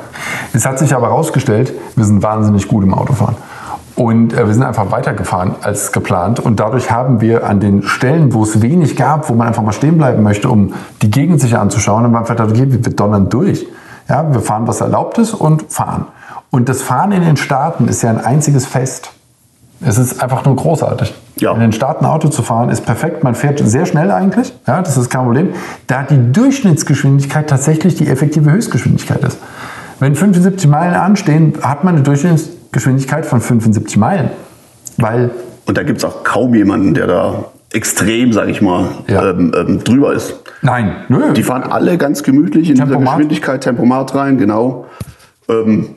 [SPEAKER 2] Es hat sich aber herausgestellt, wir sind wahnsinnig gut im Autofahren. Und äh, wir sind einfach weitergefahren als geplant. Und dadurch haben wir an den Stellen, wo es wenig gab, wo man einfach mal stehen bleiben möchte, um die Gegend sich anzuschauen, haben wir einfach gedacht, okay, wir donnern durch. Ja, wir fahren, was erlaubt ist und fahren. Und das Fahren in den Staaten ist ja ein einziges Fest. Es ist einfach nur großartig.
[SPEAKER 3] Ja.
[SPEAKER 2] In den Staaten Auto zu fahren ist perfekt. Man fährt sehr schnell eigentlich. Ja, das ist kein Problem. Da die Durchschnittsgeschwindigkeit tatsächlich die effektive Höchstgeschwindigkeit ist. Wenn 75 Meilen anstehen, hat man eine Durchschnittsgeschwindigkeit von 75 Meilen. Weil
[SPEAKER 3] Und da gibt es auch kaum jemanden, der da extrem, sag ich mal,
[SPEAKER 2] Ja.
[SPEAKER 3] ähm, ähm, drüber ist.
[SPEAKER 2] Nein, nö.
[SPEAKER 3] Die fahren alle ganz gemütlich in dieser
[SPEAKER 2] Tempomat.
[SPEAKER 3] Geschwindigkeit, Tempomat rein, genau. Ähm,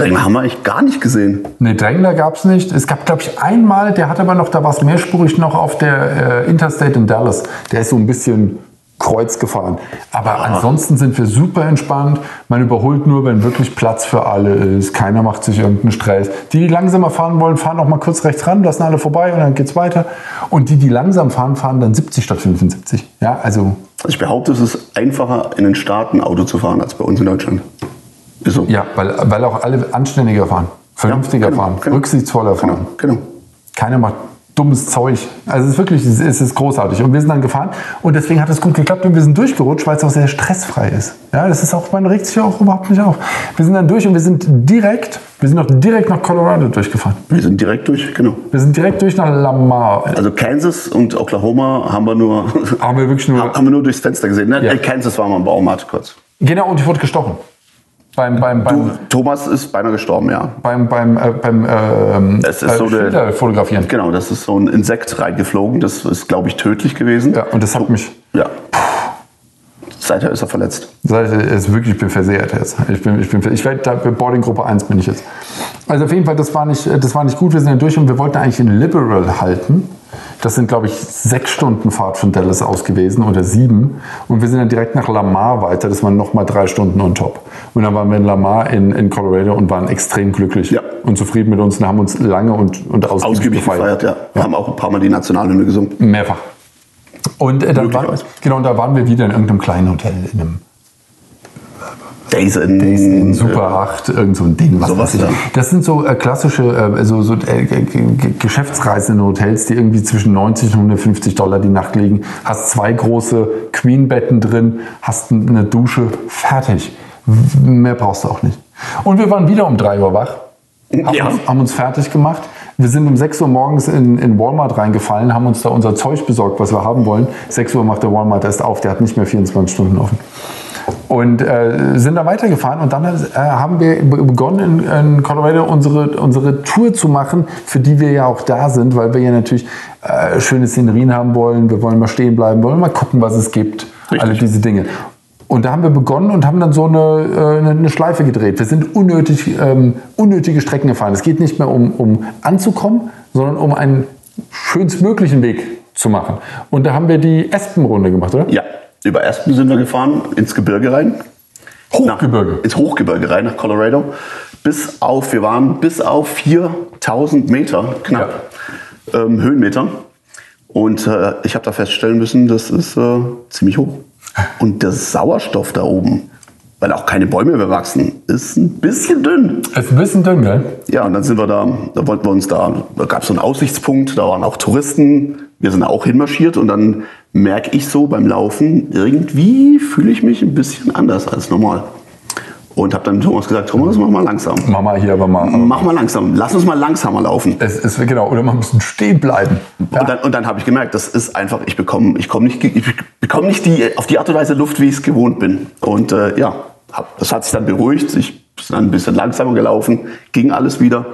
[SPEAKER 3] Drängen haben wir eigentlich gar nicht gesehen.
[SPEAKER 2] Ne, Drängler gab es nicht. Es gab, glaube ich, einmal, der hat aber noch, da war es mehrspurig noch auf der äh, Interstate in Dallas. Der ist so ein bisschen kreuz gefahren. Aber ansonsten sind wir super entspannt. Man überholt nur, wenn wirklich Platz für alle ist. Keiner macht sich irgendeinen Stress. Die, die langsamer fahren wollen, fahren auch mal kurz rechts ran, lassen alle vorbei und dann geht's weiter. Und die, die langsam fahren, fahren dann 70 statt 75. Ja, also
[SPEAKER 3] Also ich behaupte, es ist einfacher, in den Staaten Auto zu fahren, als bei uns in Deutschland. So.
[SPEAKER 2] ja, weil, weil auch alle anständiger fahren, vernünftiger
[SPEAKER 3] genau,
[SPEAKER 2] fahren,
[SPEAKER 3] genau.
[SPEAKER 2] rücksichtsvoller fahren.
[SPEAKER 3] Genau, genau.
[SPEAKER 2] Keiner macht dummes Zeug. Also es ist wirklich, es ist, es ist großartig. Und wir sind dann gefahren und deswegen hat es gut geklappt und wir sind durchgerutscht, weil es auch sehr stressfrei ist. Ja, das ist auch, man regt sich auch überhaupt nicht auf. Wir sind dann durch und wir sind direkt, wir sind noch direkt nach Colorado durchgefahren.
[SPEAKER 3] Wir sind direkt durch, genau.
[SPEAKER 2] Wir sind direkt durch nach Lamar.
[SPEAKER 3] Also Kansas und Oklahoma haben wir nur,
[SPEAKER 2] Haben wir wirklich nur,
[SPEAKER 3] haben wir nur durchs Fenster gesehen. Ne?
[SPEAKER 2] Ja.
[SPEAKER 3] Äh, Kansas war mal im Baumarkt kurz.
[SPEAKER 2] genau, und ich wurde gestochen. Beim, beim, beim,
[SPEAKER 3] Thomas ist beinahe gestorben, ja.
[SPEAKER 2] beim, beim, äh, beim ähm,
[SPEAKER 3] Es ist so eine-
[SPEAKER 2] Schilder fotografieren.
[SPEAKER 3] Genau, das ist so ein Insekt reingeflogen. Das ist, glaube ich, tödlich gewesen.
[SPEAKER 2] Ja, und das hat mich,
[SPEAKER 3] Ja. Seither ist er verletzt.
[SPEAKER 2] Das ist wirklich, ich bin versehrt jetzt. Ich bin, ich bin, ich werde Boarding Gruppe 1 bin ich jetzt. Also auf jeden Fall, das war nicht, das war nicht gut. Wir sind dann durch und wir wollten eigentlich in Liberal halten. Das sind, glaube ich, sechs Stunden Fahrt von Dallas aus gewesen oder sieben. Und wir sind dann direkt nach Lamar weiter. Das waren nochmal drei Stunden on top. Und dann waren wir in Lamar in, in Colorado und waren extrem glücklich
[SPEAKER 3] Ja.
[SPEAKER 2] und zufrieden mit uns und haben uns lange und, und ausgiebig,
[SPEAKER 3] Ausgiebig gefeiert, ja. Wir haben auch ein paar Mal die Nationalhymne gesungen.
[SPEAKER 2] Mehrfach. Und äh, dann waren, genau, und da waren wir wieder in irgendeinem kleinen Hotel, in einem
[SPEAKER 3] Days in,
[SPEAKER 2] in Super 8, irgend so ein Ding. Was
[SPEAKER 3] Sowas, ja.
[SPEAKER 2] Das sind so äh, klassische äh, so, so, äh, geschäftsreisende Hotels, die irgendwie zwischen 90 und 150 Dollar die Nacht liegen. Hast zwei große Queen-Betten drin, hast eine Dusche, fertig. Mehr brauchst du auch nicht. Und wir waren wieder um 3 Uhr wach. Haben,
[SPEAKER 3] Ja.
[SPEAKER 2] uns, haben uns fertig gemacht. Wir sind um 6 Uhr morgens in, in Walmart reingefallen, haben uns da unser Zeug besorgt, was wir haben wollen. 6 Uhr macht der Walmart erst auf, der hat nicht mehr 24 Stunden offen. Und äh, sind da weitergefahren und dann äh, haben wir be- begonnen in, in Colorado unsere, unsere Tour zu machen, für die wir ja auch da sind, weil wir ja natürlich äh, schöne Szenerien haben wollen, wir wollen mal stehen bleiben, wollen mal gucken, was es gibt,
[SPEAKER 3] Richtig.
[SPEAKER 2] alle diese Dinge. Und da haben wir begonnen und haben dann so eine, äh, eine, eine Schleife gedreht. Wir sind unnötig, ähm, unnötige Strecken gefahren. Es geht nicht mehr um, um anzukommen, sondern um einen schönstmöglichen Weg zu machen. Und da haben wir die Espenrunde gemacht, oder?
[SPEAKER 3] Ja, über Aspen sind wir gefahren, ins Gebirge rein.
[SPEAKER 2] Hochgebirge.
[SPEAKER 3] Nach, ins Hochgebirge rein, nach Colorado. Bis auf, wir waren bis auf 4000 Meter, knapp, ähm, Höhenmeter. Und äh, ich habe da feststellen müssen, das ist äh, ziemlich hoch. Und der Sauerstoff da oben, weil auch keine Bäume mehr wachsen, ist ein bisschen dünn.
[SPEAKER 2] Ist ein bisschen dünn, gell?
[SPEAKER 3] Ja, und dann sind wir da, da wollten wir uns da, da gab es so einen Aussichtspunkt, da waren auch Touristen, wir sind auch hinmarschiert und dann merke ich so beim Laufen, irgendwie fühle ich mich ein bisschen anders als normal. Und habe dann Thomas gesagt, Thomas, mach mal langsam.
[SPEAKER 2] Mama hier aber mal. Aber
[SPEAKER 3] Mach mal langsam, lass uns mal langsamer laufen.
[SPEAKER 2] es ist genau, oder man muss stehen bleiben.
[SPEAKER 3] Und dann, und dann habe ich gemerkt, das ist einfach, ich bekomme ich komm nicht, ich bekomme nicht die, auf die Art und Weise Luft, wie ich es gewohnt bin. Und äh, ja, das hat sich dann beruhigt. Ich bin dann ein bisschen langsamer gelaufen, ging alles wieder.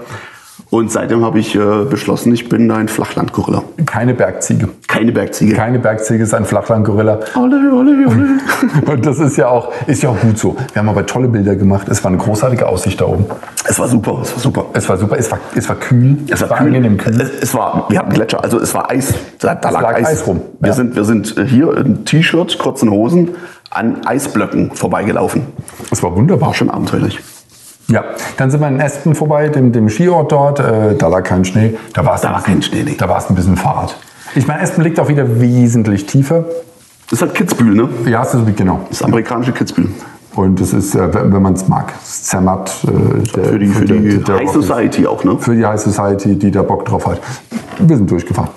[SPEAKER 3] Und seitdem habe ich äh, beschlossen, ich bin ein Flachlandgorilla.
[SPEAKER 2] Keine Bergziege.
[SPEAKER 3] Keine Bergziege.
[SPEAKER 2] Keine Bergziege ist ein Flachlandgorilla.
[SPEAKER 3] Ole, ole, ole.
[SPEAKER 2] Und das ist ja auch, ist ja auch gut so. Wir haben aber tolle Bilder gemacht. Es war eine großartige Aussicht da oben.
[SPEAKER 3] Es war super, es war super.
[SPEAKER 2] Es war super, es war, es war kühl.
[SPEAKER 3] Es war,
[SPEAKER 2] angenehm kühl.
[SPEAKER 3] Es, es war, wir hatten Gletscher, also es war Eis. Da, da lag,
[SPEAKER 2] lag
[SPEAKER 3] Eis.
[SPEAKER 2] Eis rum,
[SPEAKER 3] Wir,
[SPEAKER 2] ja.
[SPEAKER 3] sind, wir sind hier in T-Shirt, kurzen Hosen an Eisblöcken vorbeigelaufen.
[SPEAKER 2] Es war wunderbar.
[SPEAKER 3] Schon abenteuerlich.
[SPEAKER 2] Ja, dann sind wir in Espen vorbei, dem, dem Skiort dort. Äh, da lag kein Schnee. Da war es
[SPEAKER 3] Da
[SPEAKER 2] ein
[SPEAKER 3] war
[SPEAKER 2] bisschen-
[SPEAKER 3] kein Schnee, nee.
[SPEAKER 2] Da war es ein bisschen Fahrt. Ich meine, Espen liegt auch wieder wesentlich tiefer.
[SPEAKER 3] Das ist halt Kitzbühel, ne?
[SPEAKER 2] Ja, es ist genau.
[SPEAKER 3] Das amerikanische Kitzbühel.
[SPEAKER 2] Und das ist, äh, wenn man es mag, Zermatt. Äh, der-
[SPEAKER 3] Für die, für
[SPEAKER 2] der-
[SPEAKER 3] die
[SPEAKER 2] der
[SPEAKER 3] High
[SPEAKER 2] Rock ist-
[SPEAKER 3] Society auch, ne?
[SPEAKER 2] Für die High Society, die da Bock drauf hat. Wir sind durchgefahren.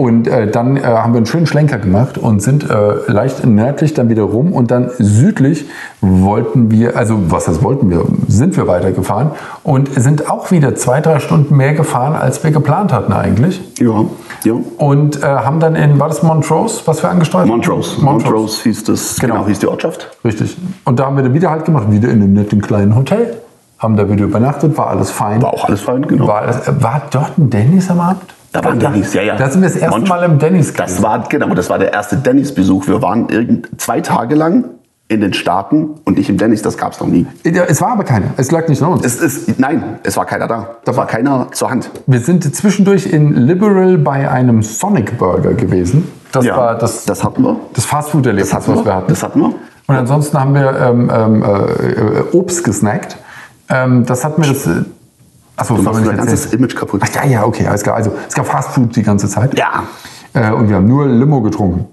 [SPEAKER 2] Und äh, dann äh, haben wir einen schönen Schlenker gemacht und sind äh, leicht nördlich dann wieder rum und dann südlich wollten wir, also was das wollten wir, sind wir weitergefahren und sind auch wieder zwei, drei Stunden mehr gefahren, als wir geplant hatten eigentlich.
[SPEAKER 3] Ja, ja.
[SPEAKER 2] Und äh, haben dann in, war das Montrose, was wir angesteuert haben?
[SPEAKER 3] Montrose. Montrose hieß das,
[SPEAKER 2] Genau.
[SPEAKER 3] genau, hieß die Ortschaft.
[SPEAKER 2] Richtig. Und da haben wir dann wieder halt gemacht, wieder in einem netten kleinen Hotel. Haben da wieder übernachtet, war alles fein.
[SPEAKER 3] War auch alles fein, genau.
[SPEAKER 2] War, alles, äh, war dort ein Dennis am Abend?
[SPEAKER 3] Da war ein Dennis, ja, ja.
[SPEAKER 2] Da sind wir das erste
[SPEAKER 3] Mont-
[SPEAKER 2] Mal im Dennis
[SPEAKER 3] Das
[SPEAKER 2] gewesen.
[SPEAKER 3] war, genau, das war der erste Dennis-Besuch. Wir waren irgend, zwei Tage lang in den Staaten und ich im Dennis, das gab es noch nie.
[SPEAKER 2] Ja, Es war aber keiner. Es lag nicht an uns.
[SPEAKER 3] Es ist, nein, es war keiner da. Da war keiner zur Hand.
[SPEAKER 2] Wir sind zwischendurch in Liberal bei einem Sonic Burger gewesen. Das war das,
[SPEAKER 3] das hatten wir.
[SPEAKER 2] das Fastfood-Erlebnis,
[SPEAKER 3] Das hatten
[SPEAKER 2] was
[SPEAKER 3] wir.
[SPEAKER 2] hatten.
[SPEAKER 3] Das hatten wir.
[SPEAKER 2] Und ansonsten haben wir ähm, ähm, äh, Obst gesnackt. Ähm, das hat mir das. Achso,
[SPEAKER 3] Du machst unser
[SPEAKER 2] nicht
[SPEAKER 3] ganzes
[SPEAKER 2] erzählen?
[SPEAKER 3] Image kaputt.
[SPEAKER 2] Ach ja, ja, okay, alles klar. Also es gab Fastfood die ganze Zeit.
[SPEAKER 3] Ja.
[SPEAKER 2] Äh, und wir haben nur Limo getrunken.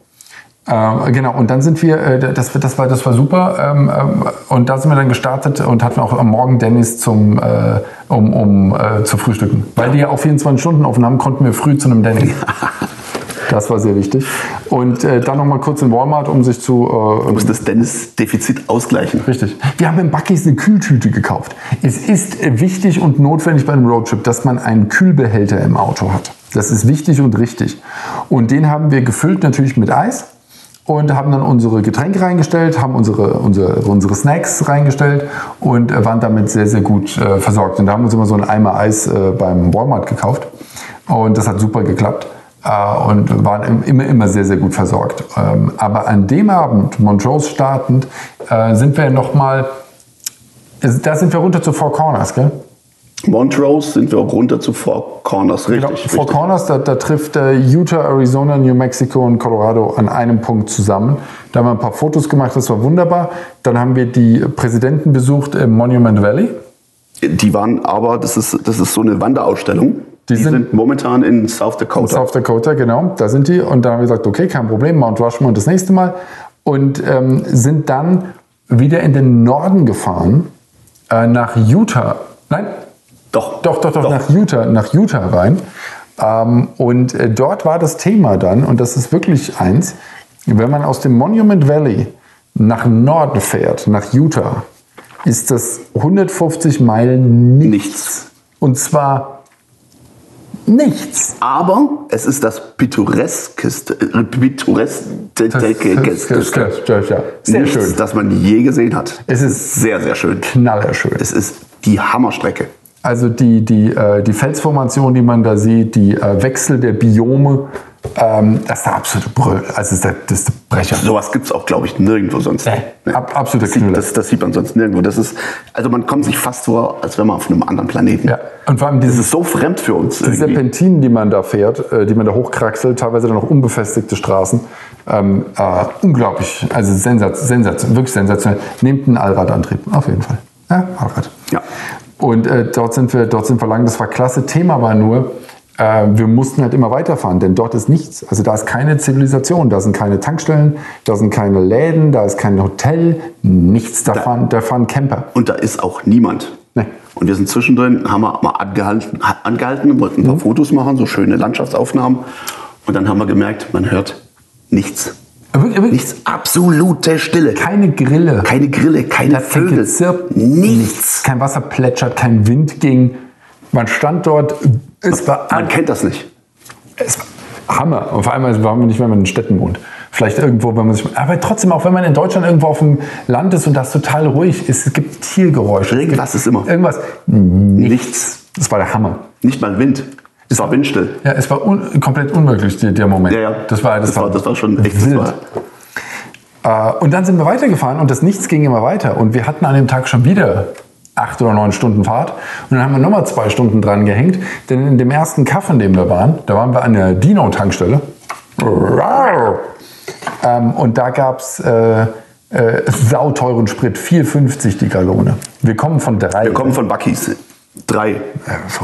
[SPEAKER 2] Ähm, genau, und dann sind wir, äh, das, das, war, das war super. Ähm, ähm, und da sind wir dann gestartet und hatten auch am Morgen Dennis zum, äh, um, um äh, zu frühstücken. Weil die ja auch 24 Stunden offen haben, konnten wir früh zu einem Dennis. Das war sehr wichtig. Und äh, dann noch mal kurz in Walmart, um sich zu... Äh,
[SPEAKER 3] Muss das Dennis-Defizit ausgleichen.
[SPEAKER 2] Richtig. Wir haben im Bucky's eine Kühltüte gekauft. Es ist wichtig und notwendig bei einem Roadtrip, dass man einen Kühlbehälter im Auto hat. Das ist wichtig und richtig. Und den haben wir gefüllt natürlich mit Eis und haben dann unsere Getränke reingestellt, haben unsere, unsere, unsere Snacks reingestellt und äh, waren damit sehr, sehr gut äh, versorgt. Und da haben wir uns immer so einen Eimer Eis äh, beim Walmart gekauft. Und das hat super geklappt und waren im- immer, immer sehr, sehr gut versorgt. Ähm, aber an dem Abend, Montrose startend, äh, sind wir nochmal, da sind wir runter zu Four Corners, gell?
[SPEAKER 3] Montrose sind wir auch runter zu Four Corners, richtig.
[SPEAKER 2] Genau, Four
[SPEAKER 3] richtig.
[SPEAKER 2] Corners, da, da trifft äh, Utah, Arizona, New Mexico und Colorado an einem Punkt zusammen. Da haben wir ein paar Fotos gemacht, das war wunderbar. Dann haben wir die Präsidenten besucht im Monument Valley.
[SPEAKER 3] Die waren aber, das ist, das ist so eine Wanderausstellung.
[SPEAKER 2] Die
[SPEAKER 3] Die,
[SPEAKER 2] sind-
[SPEAKER 3] sind, momentan in South Dakota.
[SPEAKER 2] South Dakota, genau, da sind die. Und dann haben wir gesagt, okay, kein Problem, Mount Rushmore das nächste Mal. Und ähm, sind dann wieder in den Norden gefahren, äh, nach Utah. Nein,
[SPEAKER 3] Doch,
[SPEAKER 2] doch, doch, doch, nach Utah, nach Utah rein. Ähm, und äh, dort war das Thema dann, und das ist wirklich eins, wenn man aus dem Monument Valley nach Norden fährt, nach Utah, ist das 150 Meilen nichts.
[SPEAKER 3] nichts.
[SPEAKER 2] Und zwar nichts.
[SPEAKER 3] Aber es ist das pittoreskeste, pittoreskeste, nichts,
[SPEAKER 2] schön.
[SPEAKER 3] das man je gesehen hat.
[SPEAKER 2] Es ist
[SPEAKER 3] Sehr, sehr schön.
[SPEAKER 2] knallerschön.
[SPEAKER 3] Es ist die Hammerstrecke.
[SPEAKER 2] Also die, die, äh, die Felsformation, die man da sieht, die äh, Wechsel der Biome, ähm, das ist der absolute Brüll. Also das ist der, das Brecher.
[SPEAKER 3] Sowas gibt es auch, glaube ich, nirgendwo sonst.
[SPEAKER 2] Nee, ab- absoluter
[SPEAKER 3] das, sieht,
[SPEAKER 2] Knüller.
[SPEAKER 3] das, das sieht man sonst nirgendwo. Das ist, also man kommt sich fast vor, als wäre man auf einem anderen Planeten.
[SPEAKER 2] Ja. Und vor allem
[SPEAKER 3] Das
[SPEAKER 2] diese
[SPEAKER 3] ist so fremd für uns.
[SPEAKER 2] die
[SPEAKER 3] irgendwie.
[SPEAKER 2] Serpentinen, die man da fährt, äh, die man da hochkraxelt, teilweise dann auch unbefestigte Straßen. Ähm, äh, unglaublich, also sensaz, sensaz, wirklich sensationell. Nehmt einen Allradantrieb, auf jeden Fall. Ja, Allrad.
[SPEAKER 3] Ja.
[SPEAKER 2] Und äh, dort, sind wir, dort sind wir lang, das war klasse. Thema war nur, wir mussten halt immer weiterfahren, denn dort ist nichts. Also da ist keine Zivilisation, da sind keine Tankstellen, da sind keine Läden, da ist kein Hotel, nichts. Da, fahren, da fahren Camper.
[SPEAKER 3] Und da ist auch niemand.
[SPEAKER 2] Nee.
[SPEAKER 3] Und wir sind zwischendrin, haben wir mal angehalten, angehalten wollten ein
[SPEAKER 2] Mhm.
[SPEAKER 3] paar Fotos machen, so schöne Landschaftsaufnahmen. Und dann haben wir gemerkt, man hört nichts. Nichts, absolute Stille.
[SPEAKER 2] Keine Grille.
[SPEAKER 3] Keine Grille, keine
[SPEAKER 2] Das kein
[SPEAKER 3] Vögel.
[SPEAKER 2] Gezirp,
[SPEAKER 3] Nichts.
[SPEAKER 2] Kein Wasser plätschert, kein Wind ging. Man stand dort, war,
[SPEAKER 3] Man kennt das nicht.
[SPEAKER 2] es war Hammer. Und vor allem also wir nicht, wenn man in Städten wohnt. Vielleicht irgendwo, wenn man sich. Aber trotzdem, auch wenn man in Deutschland irgendwo auf dem Land ist und das total ruhig ist, es gibt Tiergeräusche.
[SPEAKER 3] Irgendwas ist immer.
[SPEAKER 2] Irgendwas.
[SPEAKER 3] Nichts.
[SPEAKER 2] Das war der Hammer.
[SPEAKER 3] Nicht mal Wind. Es war windstill.
[SPEAKER 2] Ja, es war un komplett unmöglich, der, der Moment.
[SPEAKER 3] Ja, ja.
[SPEAKER 2] Das war, das
[SPEAKER 3] Das war- das war schon echt-
[SPEAKER 2] wild.
[SPEAKER 3] war-
[SPEAKER 2] Äh, und dann sind wir weitergefahren und das Nichts ging immer weiter. Und wir hatten an dem Tag schon wieder acht oder neun Stunden Fahrt. Und dann haben wir nochmal zwei Stunden dran gehängt. Denn in dem ersten Kaff, in dem wir waren, da waren wir an der Dino-Tankstelle. Ähm, und da gab es äh, äh, sauteuren Sprit, 4,50 die Gallone. Wir kommen von drei.
[SPEAKER 3] Wir kommen von Bucky's. Drei.
[SPEAKER 2] Äh,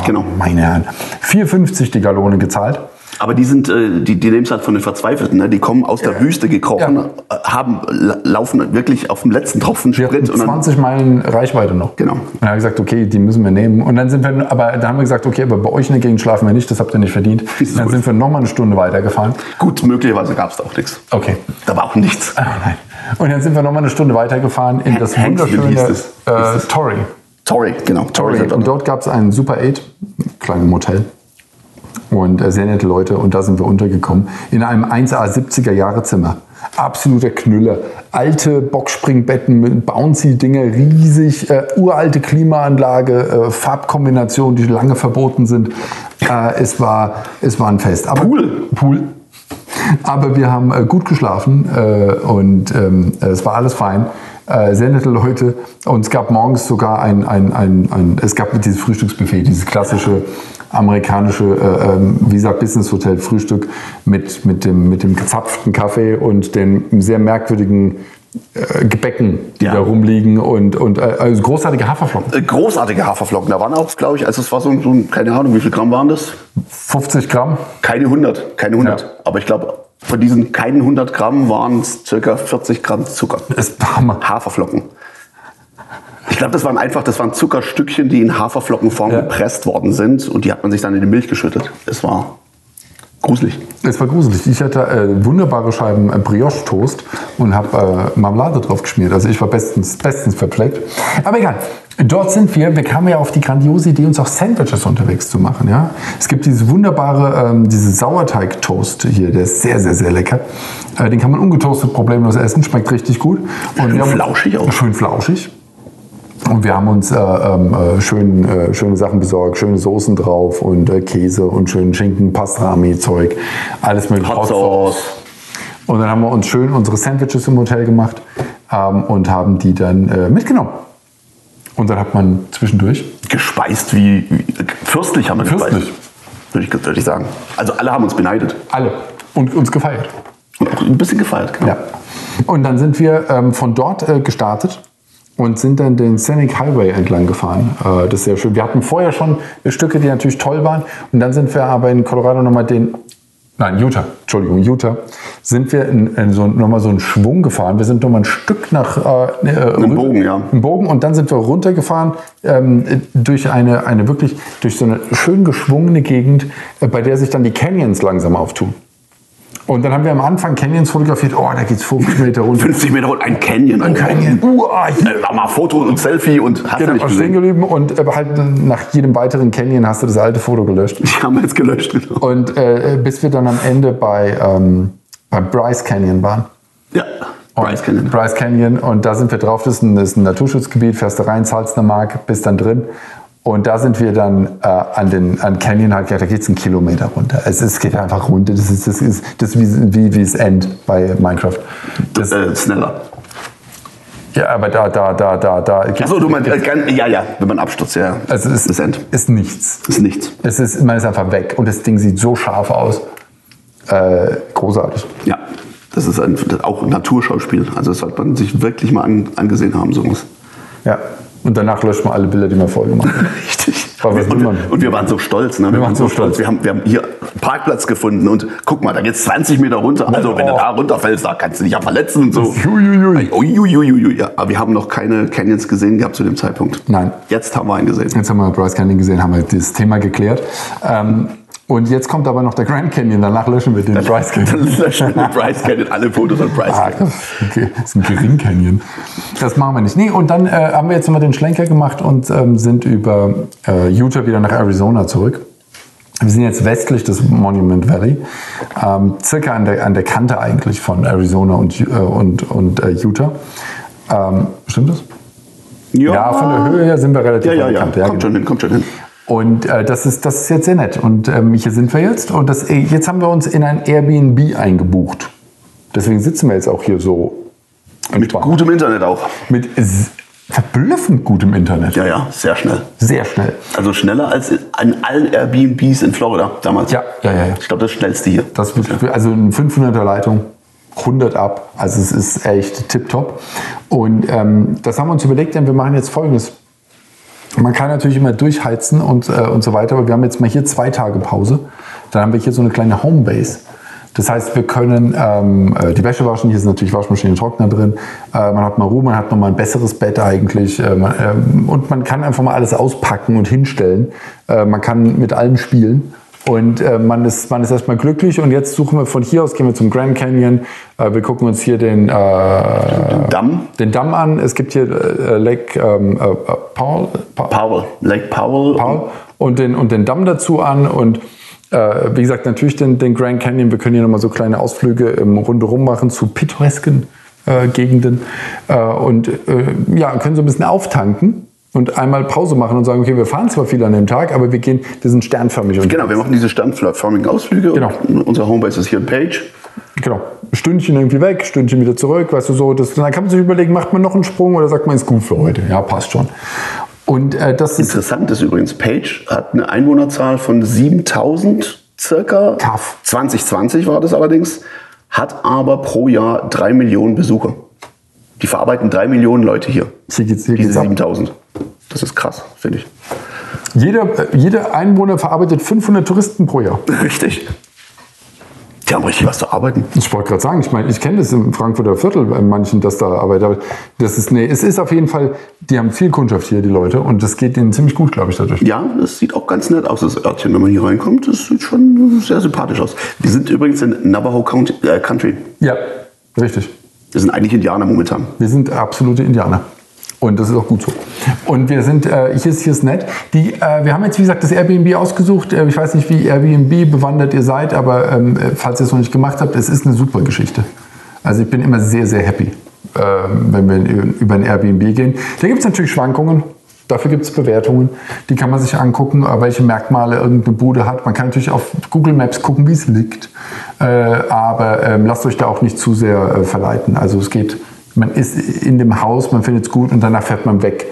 [SPEAKER 3] Genau.
[SPEAKER 2] Meine Herren. 4,50 die Gallone gezahlt.
[SPEAKER 3] Aber die sind, äh, die, die nehmen es halt von den Verzweifelten. Ne? Die kommen aus der Wüste gekrochen,
[SPEAKER 2] Ja.
[SPEAKER 3] äh, haben, la- laufen wirklich auf dem letzten Tropfen
[SPEAKER 2] Wir.
[SPEAKER 3] Und dann,
[SPEAKER 2] 20 Meilen Reichweite noch.
[SPEAKER 3] Genau.
[SPEAKER 2] Und dann haben wir gesagt, okay, die müssen wir nehmen. Und dann sind wir, aber da haben wir gesagt, okay, aber bei euch in der Gegend schlafen wir nicht, das habt ihr nicht verdient.
[SPEAKER 3] Ist
[SPEAKER 2] Dann
[SPEAKER 3] gut.
[SPEAKER 2] sind wir nochmal eine Stunde weitergefahren.
[SPEAKER 3] gut, möglicherweise gab es da auch nichts.
[SPEAKER 2] Okay.
[SPEAKER 3] Da war auch nichts.
[SPEAKER 2] Ah, nein. Und dann sind wir nochmal eine Stunde weitergefahren in das
[SPEAKER 3] Hanksville
[SPEAKER 2] wunderschöne
[SPEAKER 3] hieß es.
[SPEAKER 2] äh. Torrey.
[SPEAKER 3] Torrey, genau. Torrey.
[SPEAKER 2] Torrey. Und dort gab es einen Super 8, kleines Motel. Und äh, sehr nette Leute. Und da sind wir untergekommen. In einem 1A 70er Jahre Zimmer. Absoluter Knüller. Alte Boxspringbetten mit Bouncy-Dinger, riesig. Äh, uralte Klimaanlage, äh, Farbkombinationen, die lange verboten sind. Äh, es, war, es war ein Fest. Aber
[SPEAKER 3] Pool.
[SPEAKER 2] Pool. Aber wir haben äh, gut geschlafen und ähm, es war alles fein. Äh, sehr nette Leute. Und es gab morgens sogar ein, ein, ein, ein es gab dieses Frühstücksbuffet, dieses klassische amerikanische, äh, ähm, wie gesagt, Business Hotel Frühstück mit, mit, dem, mit dem gezapften Kaffee und den sehr merkwürdigen äh, Gebäcken, die
[SPEAKER 3] Ja.
[SPEAKER 2] da rumliegen und, und äh, also großartige Haferflocken.
[SPEAKER 3] Äh, Großartige Haferflocken. Da waren auch, glaube ich, also es war so, ein- so ein, keine Ahnung, wie viel Gramm waren das?
[SPEAKER 2] 50 Gramm.
[SPEAKER 3] Keine 100, keine 100.
[SPEAKER 2] Ja.
[SPEAKER 3] Aber ich glaube, von diesen keinen 100 Gramm waren es circa 40 Gramm Zucker.
[SPEAKER 2] Ist Hammer.
[SPEAKER 3] Haferflocken. Ich glaube, das waren einfach, das waren Zuckerstückchen, die in Haferflockenform
[SPEAKER 2] Ja.
[SPEAKER 3] gepresst worden sind und die hat man sich dann in die Milch geschüttet. Es war gruselig.
[SPEAKER 2] Es war gruselig. Ich hatte äh, wunderbare Scheiben äh, Brioche-Toast und habe äh, Marmelade drauf geschmiert. Also ich war bestens, bestens verpflegt. Aber egal. Dort sind wir. Wir kamen ja auf die grandiose Idee, uns auch Sandwiches unterwegs zu machen. Ja? Es gibt dieses wunderbare, ähm, diese Sauerteig-Toast hier. Der ist sehr, sehr, sehr lecker. Äh, den kann man ungetoastet problemlos essen. Schmeckt richtig gut. Und
[SPEAKER 3] Schön flauschig auch.
[SPEAKER 2] Schön flauschig. Und wir haben uns äh, ähm, äh, schön, äh, schöne Sachen besorgt, schöne Soßen drauf und äh, Käse und schönen Schinken, Pastrami-Zeug, alles mit
[SPEAKER 3] Hot Sauce.
[SPEAKER 2] Und dann haben wir uns schön unsere Sandwiches im Hotel gemacht ähm, und haben die dann äh, mitgenommen. Und dann hat man zwischendurch
[SPEAKER 3] Gespeist wie, wie fürstlich haben wir
[SPEAKER 2] Fürstlich.
[SPEAKER 3] gespeist. Würde ich, sagen. Also alle haben uns beneidet.
[SPEAKER 2] alle und uns gefeiert.
[SPEAKER 3] Und auch ein bisschen gefeiert. Genau.
[SPEAKER 2] Ja. Und dann sind wir ähm, von dort äh, gestartet und sind dann den Scenic Highway entlang gefahren. Äh, das ist sehr schön. Wir hatten vorher schon Stücke, die natürlich toll waren. Und dann sind wir aber in Colorado nochmal den, nein, Utah, Entschuldigung, Utah, sind wir in, in so, nochmal so einen Schwung gefahren. Wir sind nochmal ein Stück nach... Äh, äh,
[SPEAKER 3] Einen Bogen, ja.
[SPEAKER 2] einen Bogen und dann sind wir runtergefahren ähm, durch eine, eine wirklich, durch so eine schön geschwungene Gegend, äh, bei der sich dann die Canyons langsam auftun. Und dann haben wir am Anfang Canyons fotografiert. Oh, da geht's 50 Meter runter.
[SPEAKER 3] 50 Meter und ein Canyon.
[SPEAKER 2] Ein Canyon. Uah,
[SPEAKER 3] Äh, war mal Foto und Selfie und hast du
[SPEAKER 2] Genau,
[SPEAKER 3] nicht
[SPEAKER 2] stehen
[SPEAKER 3] gesehen.
[SPEAKER 2] geblieben und äh, halt nach jedem weiteren Canyon hast du das alte Foto gelöscht.
[SPEAKER 3] Die haben wir jetzt gelöscht. Genau.
[SPEAKER 2] Und äh, bis wir dann am Ende bei, ähm, bei Bryce Canyon waren.
[SPEAKER 3] Ja, Bryce Canyon.
[SPEAKER 2] Bryce Canyon und da sind wir drauf. Das ist ein, das ist ein Naturschutzgebiet, fährst du rein, zahlst eine Mark, bist dann drin. Und da sind wir dann äh, an den an Canyon halt, ja, da geht es einen Kilometer runter. Es, es geht einfach runter. Das ist, das ist, das ist wie, wie, wie es End bei Minecraft. Das,
[SPEAKER 3] Äh, schneller.
[SPEAKER 2] ja, aber da, da, da, da, da.
[SPEAKER 3] Achso, du meinst, äh, ja, ja, wenn man abstürzt, ja.
[SPEAKER 2] Also es
[SPEAKER 3] das End.
[SPEAKER 2] ist nichts.
[SPEAKER 3] ist nichts.
[SPEAKER 2] Es ist, man ist einfach weg und das Ding sieht so scharf aus. Äh, großartig.
[SPEAKER 3] Ja, das ist ein, das ist auch ein Naturschauspiel. Also das sollte man sich wirklich mal an, angesehen haben, sowas.
[SPEAKER 2] Ja. Und danach löscht man alle Bilder, die man vorher gemacht hat.
[SPEAKER 3] Richtig. Und, und wir waren so stolz. Ne?
[SPEAKER 2] Wir waren so stolz.
[SPEAKER 3] Wir haben, wir haben hier einen Parkplatz gefunden und guck mal, da geht's 20 Meter runter. Also wenn du
[SPEAKER 2] Oh.
[SPEAKER 3] da runterfällst, da kannst du dich ja verletzen und so.
[SPEAKER 2] Uiuiui.
[SPEAKER 3] Uiuiui. Ja, aber wir haben noch keine Canyons gesehen gehabt zu dem Zeitpunkt.
[SPEAKER 2] Nein.
[SPEAKER 3] Jetzt haben wir einen gesehen.
[SPEAKER 2] Jetzt haben wir Bryce Canyon gesehen, haben wir das Thema geklärt. Ähm, und jetzt kommt aber noch der Grand Canyon, danach löschen wir den Bryce
[SPEAKER 3] Dann
[SPEAKER 2] Canyon.
[SPEAKER 3] löschen wir Bryce Canyon, alle Fotos von Bryce
[SPEAKER 2] Ah,
[SPEAKER 3] Canyon.
[SPEAKER 2] okay. Das ist ein Gering Canyon. Das machen wir nicht. Nee, und dann äh, haben wir jetzt mal den Schlenker gemacht und ähm, sind über äh, Utah wieder nach Arizona zurück. Wir sind jetzt westlich des Monument Valley, ähm, circa an der, an der Kante eigentlich von Arizona und, äh, und, und äh, Utah. Ähm, stimmt das? Ja, von der Höhe her sind wir relativ
[SPEAKER 3] Ja, ja,
[SPEAKER 2] an der
[SPEAKER 3] ja.
[SPEAKER 2] Kante.
[SPEAKER 3] kommt schon hin, kommt schon hin.
[SPEAKER 2] Und äh, das, ist, das ist jetzt sehr nett. Und ähm, hier sind wir jetzt. Und das, äh, jetzt haben wir uns in ein Airbnb eingebucht. Deswegen sitzen wir jetzt auch hier so
[SPEAKER 3] Mit
[SPEAKER 2] entspannt.
[SPEAKER 3] gutem Internet auch.
[SPEAKER 2] Mit verblüffend gutem Internet.
[SPEAKER 3] Ja, ja, sehr schnell.
[SPEAKER 2] Sehr schnell.
[SPEAKER 3] Also schneller als an allen Airbnbs in Florida damals.
[SPEAKER 2] Ja, ja, ja. ja.
[SPEAKER 3] Ich glaube, das schnellste hier.
[SPEAKER 2] Das wird, also eine 500er Leitung, 100 ab. Also es ist echt tipptopp. Und ähm, das haben wir uns überlegt, denn wir machen jetzt Folgendes. Man kann natürlich immer durchheizen und, äh, und so weiter, aber wir haben jetzt mal hier zwei Tage Pause. dann haben wir hier so eine kleine Homebase. Das heißt, wir können ähm, äh, die Wäsche waschen. Hier ist natürlich Waschmaschine und Trockner drin. Äh, man hat mal Ruhe, man hat noch mal ein besseres Bett eigentlich. Äh, man, ähm, und man kann einfach mal alles auspacken und hinstellen. Äh, man kann mit allem spielen. Und äh, man, ist, man ist erstmal glücklich. Und jetzt suchen wir von hier aus, gehen wir zum Grand Canyon. Äh, wir gucken uns hier den, äh,
[SPEAKER 3] Den Damm?
[SPEAKER 2] den Damm an. Es gibt hier äh, Lake ähm, äh, Paul, Pa-
[SPEAKER 3] Powell. Lake Powell.
[SPEAKER 2] Paul und den, und den Damm dazu an. Und äh, wie gesagt, natürlich den, den Grand Canyon. Wir können hier nochmal so kleine Ausflüge im Rundherum machen zu pittoresken äh, Gegenden. Äh, und äh, ja, können so ein bisschen auftanken und einmal Pause machen und sagen, okay, wir fahren zwar viel an dem Tag, aber wir gehen, wir sind sternförmig unterwegs.
[SPEAKER 3] Genau, wir machen diese standförmigen Ausflüge.
[SPEAKER 2] Genau.
[SPEAKER 3] Unser Homebase ist hier in Page.
[SPEAKER 2] Genau. Stündchen irgendwie weg, Stündchen wieder zurück, weißt du so. Das, dann kann man sich überlegen, macht man noch einen Sprung oder sagt man, ist gut für heute. Ja, passt schon. Und äh, das ist
[SPEAKER 3] Interessant ist übrigens, Page hat eine Einwohnerzahl von 7000 circa.
[SPEAKER 2] Tough.
[SPEAKER 3] 2020 war das allerdings. Hat aber pro Jahr 3 Millionen Besucher. Die verarbeiten 3 Millionen Leute hier.
[SPEAKER 2] hier geht's, hier
[SPEAKER 3] Diese
[SPEAKER 2] geht's ab.
[SPEAKER 3] 7000. Das ist krass, finde ich.
[SPEAKER 2] Jeder, äh, jeder Einwohner verarbeitet 500 Touristen pro Jahr.
[SPEAKER 3] Richtig. Die haben richtig was zu arbeiten.
[SPEAKER 2] Ich wollte gerade sagen, ich meine, ich kenne das im Frankfurter Viertel bei manchen, dass da arbeitet. Aber das ist, nee, es ist auf jeden Fall, die haben viel Kundschaft hier, die Leute, und das geht ihnen ziemlich gut, glaube ich, dadurch.
[SPEAKER 3] Ja, das sieht auch ganz nett aus, das Örtchen, wenn man hier reinkommt. Das sieht schon sehr sympathisch aus. Wir sind übrigens in Navajo County, äh, Country.
[SPEAKER 2] Ja, richtig.
[SPEAKER 3] Wir sind eigentlich Indianer momentan.
[SPEAKER 2] Wir sind absolute Indianer. Und das ist auch gut so. Und wir sind, äh, hier, ist, hier ist nett. Die, äh, wir haben jetzt, wie gesagt, das Airbnb ausgesucht. Äh, ich weiß nicht, wie Airbnb bewandert ihr seid, aber ähm, äh, falls ihr es noch nicht gemacht habt, es ist eine super Geschichte. Also ich bin immer sehr, sehr happy, ähm, wenn wir über ein Airbnb gehen. Da gibt es natürlich Schwankungen. Dafür gibt es Bewertungen, die kann man sich angucken, äh, welche Merkmale irgendeine Bude hat. Man kann natürlich auf Google Maps gucken, wie es liegt, äh, aber ähm, lasst euch da auch nicht zu sehr verleiten. Also es geht, man ist in dem Haus, man findet es gut und danach fährt man weg.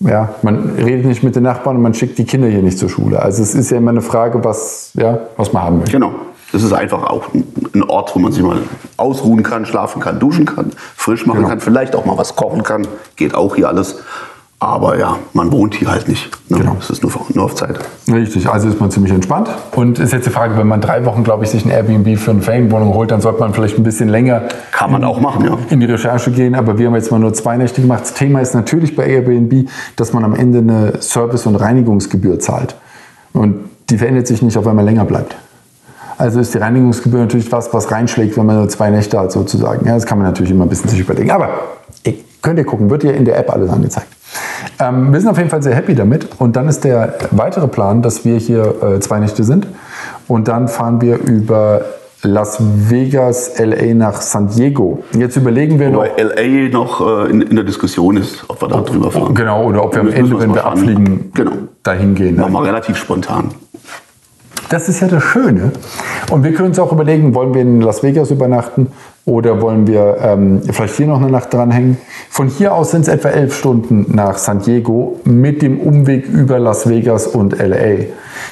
[SPEAKER 2] Ja, man redet nicht mit den Nachbarn und man schickt die Kinder hier nicht zur Schule. Also es ist ja immer eine Frage, was, ja, was man haben möchte.
[SPEAKER 3] Genau. Das ist einfach auch ein- ein Ort, wo man sich mal ausruhen kann, schlafen kann, duschen kann, frisch machen
[SPEAKER 2] Genau.
[SPEAKER 3] kann, vielleicht auch mal was kochen kann. Geht auch hier alles. Aber ja, man wohnt hier halt nicht. Ne?
[SPEAKER 2] Genau.
[SPEAKER 3] Es ist nur, nur auf Zeit.
[SPEAKER 2] Richtig, also ist man ziemlich entspannt. Und ist jetzt die Frage, wenn man drei Wochen, glaube ich, sich ein Airbnb für eine Ferienwohnung holt, dann sollte man vielleicht ein bisschen länger
[SPEAKER 3] Kann man auch machen, ja.
[SPEAKER 2] in die Recherche gehen. Aber wir haben jetzt mal nur zwei Nächte gemacht. Das Thema ist natürlich bei Airbnb, dass man am Ende eine Service- und Reinigungsgebühr zahlt. Und die verändert sich nicht, auch wenn man länger bleibt. Also ist die Reinigungsgebühr natürlich was, was reinschlägt, wenn man nur zwei Nächte hat, sozusagen. Ja, das kann man natürlich immer ein bisschen sich überlegen. Aber ihr könnt ihr gucken, wird dir in der App alles angezeigt. Ähm, wir sind auf jeden Fall sehr happy damit. Und dann ist der weitere Plan, dass wir hier äh, zwei Nächte sind. Und dann fahren wir über Las Vegas, LA nach San Diego. Jetzt überlegen wir noch.
[SPEAKER 3] Wobei LA noch äh, in, in der Diskussion ist, ob wir da drüber fahren.
[SPEAKER 2] Genau, oder ob wir am Ende, wenn wir abfliegen,
[SPEAKER 3] Genau.
[SPEAKER 2] dahin gehen.
[SPEAKER 3] Machen wir relativ spontan.
[SPEAKER 2] Das ist ja das Schöne. Und wir können uns auch überlegen, wollen wir in Las Vegas übernachten oder wollen wir ähm, vielleicht hier noch eine Nacht dranhängen. Von hier aus sind es etwa elf Stunden nach San Diego mit dem Umweg über Las Vegas und LA.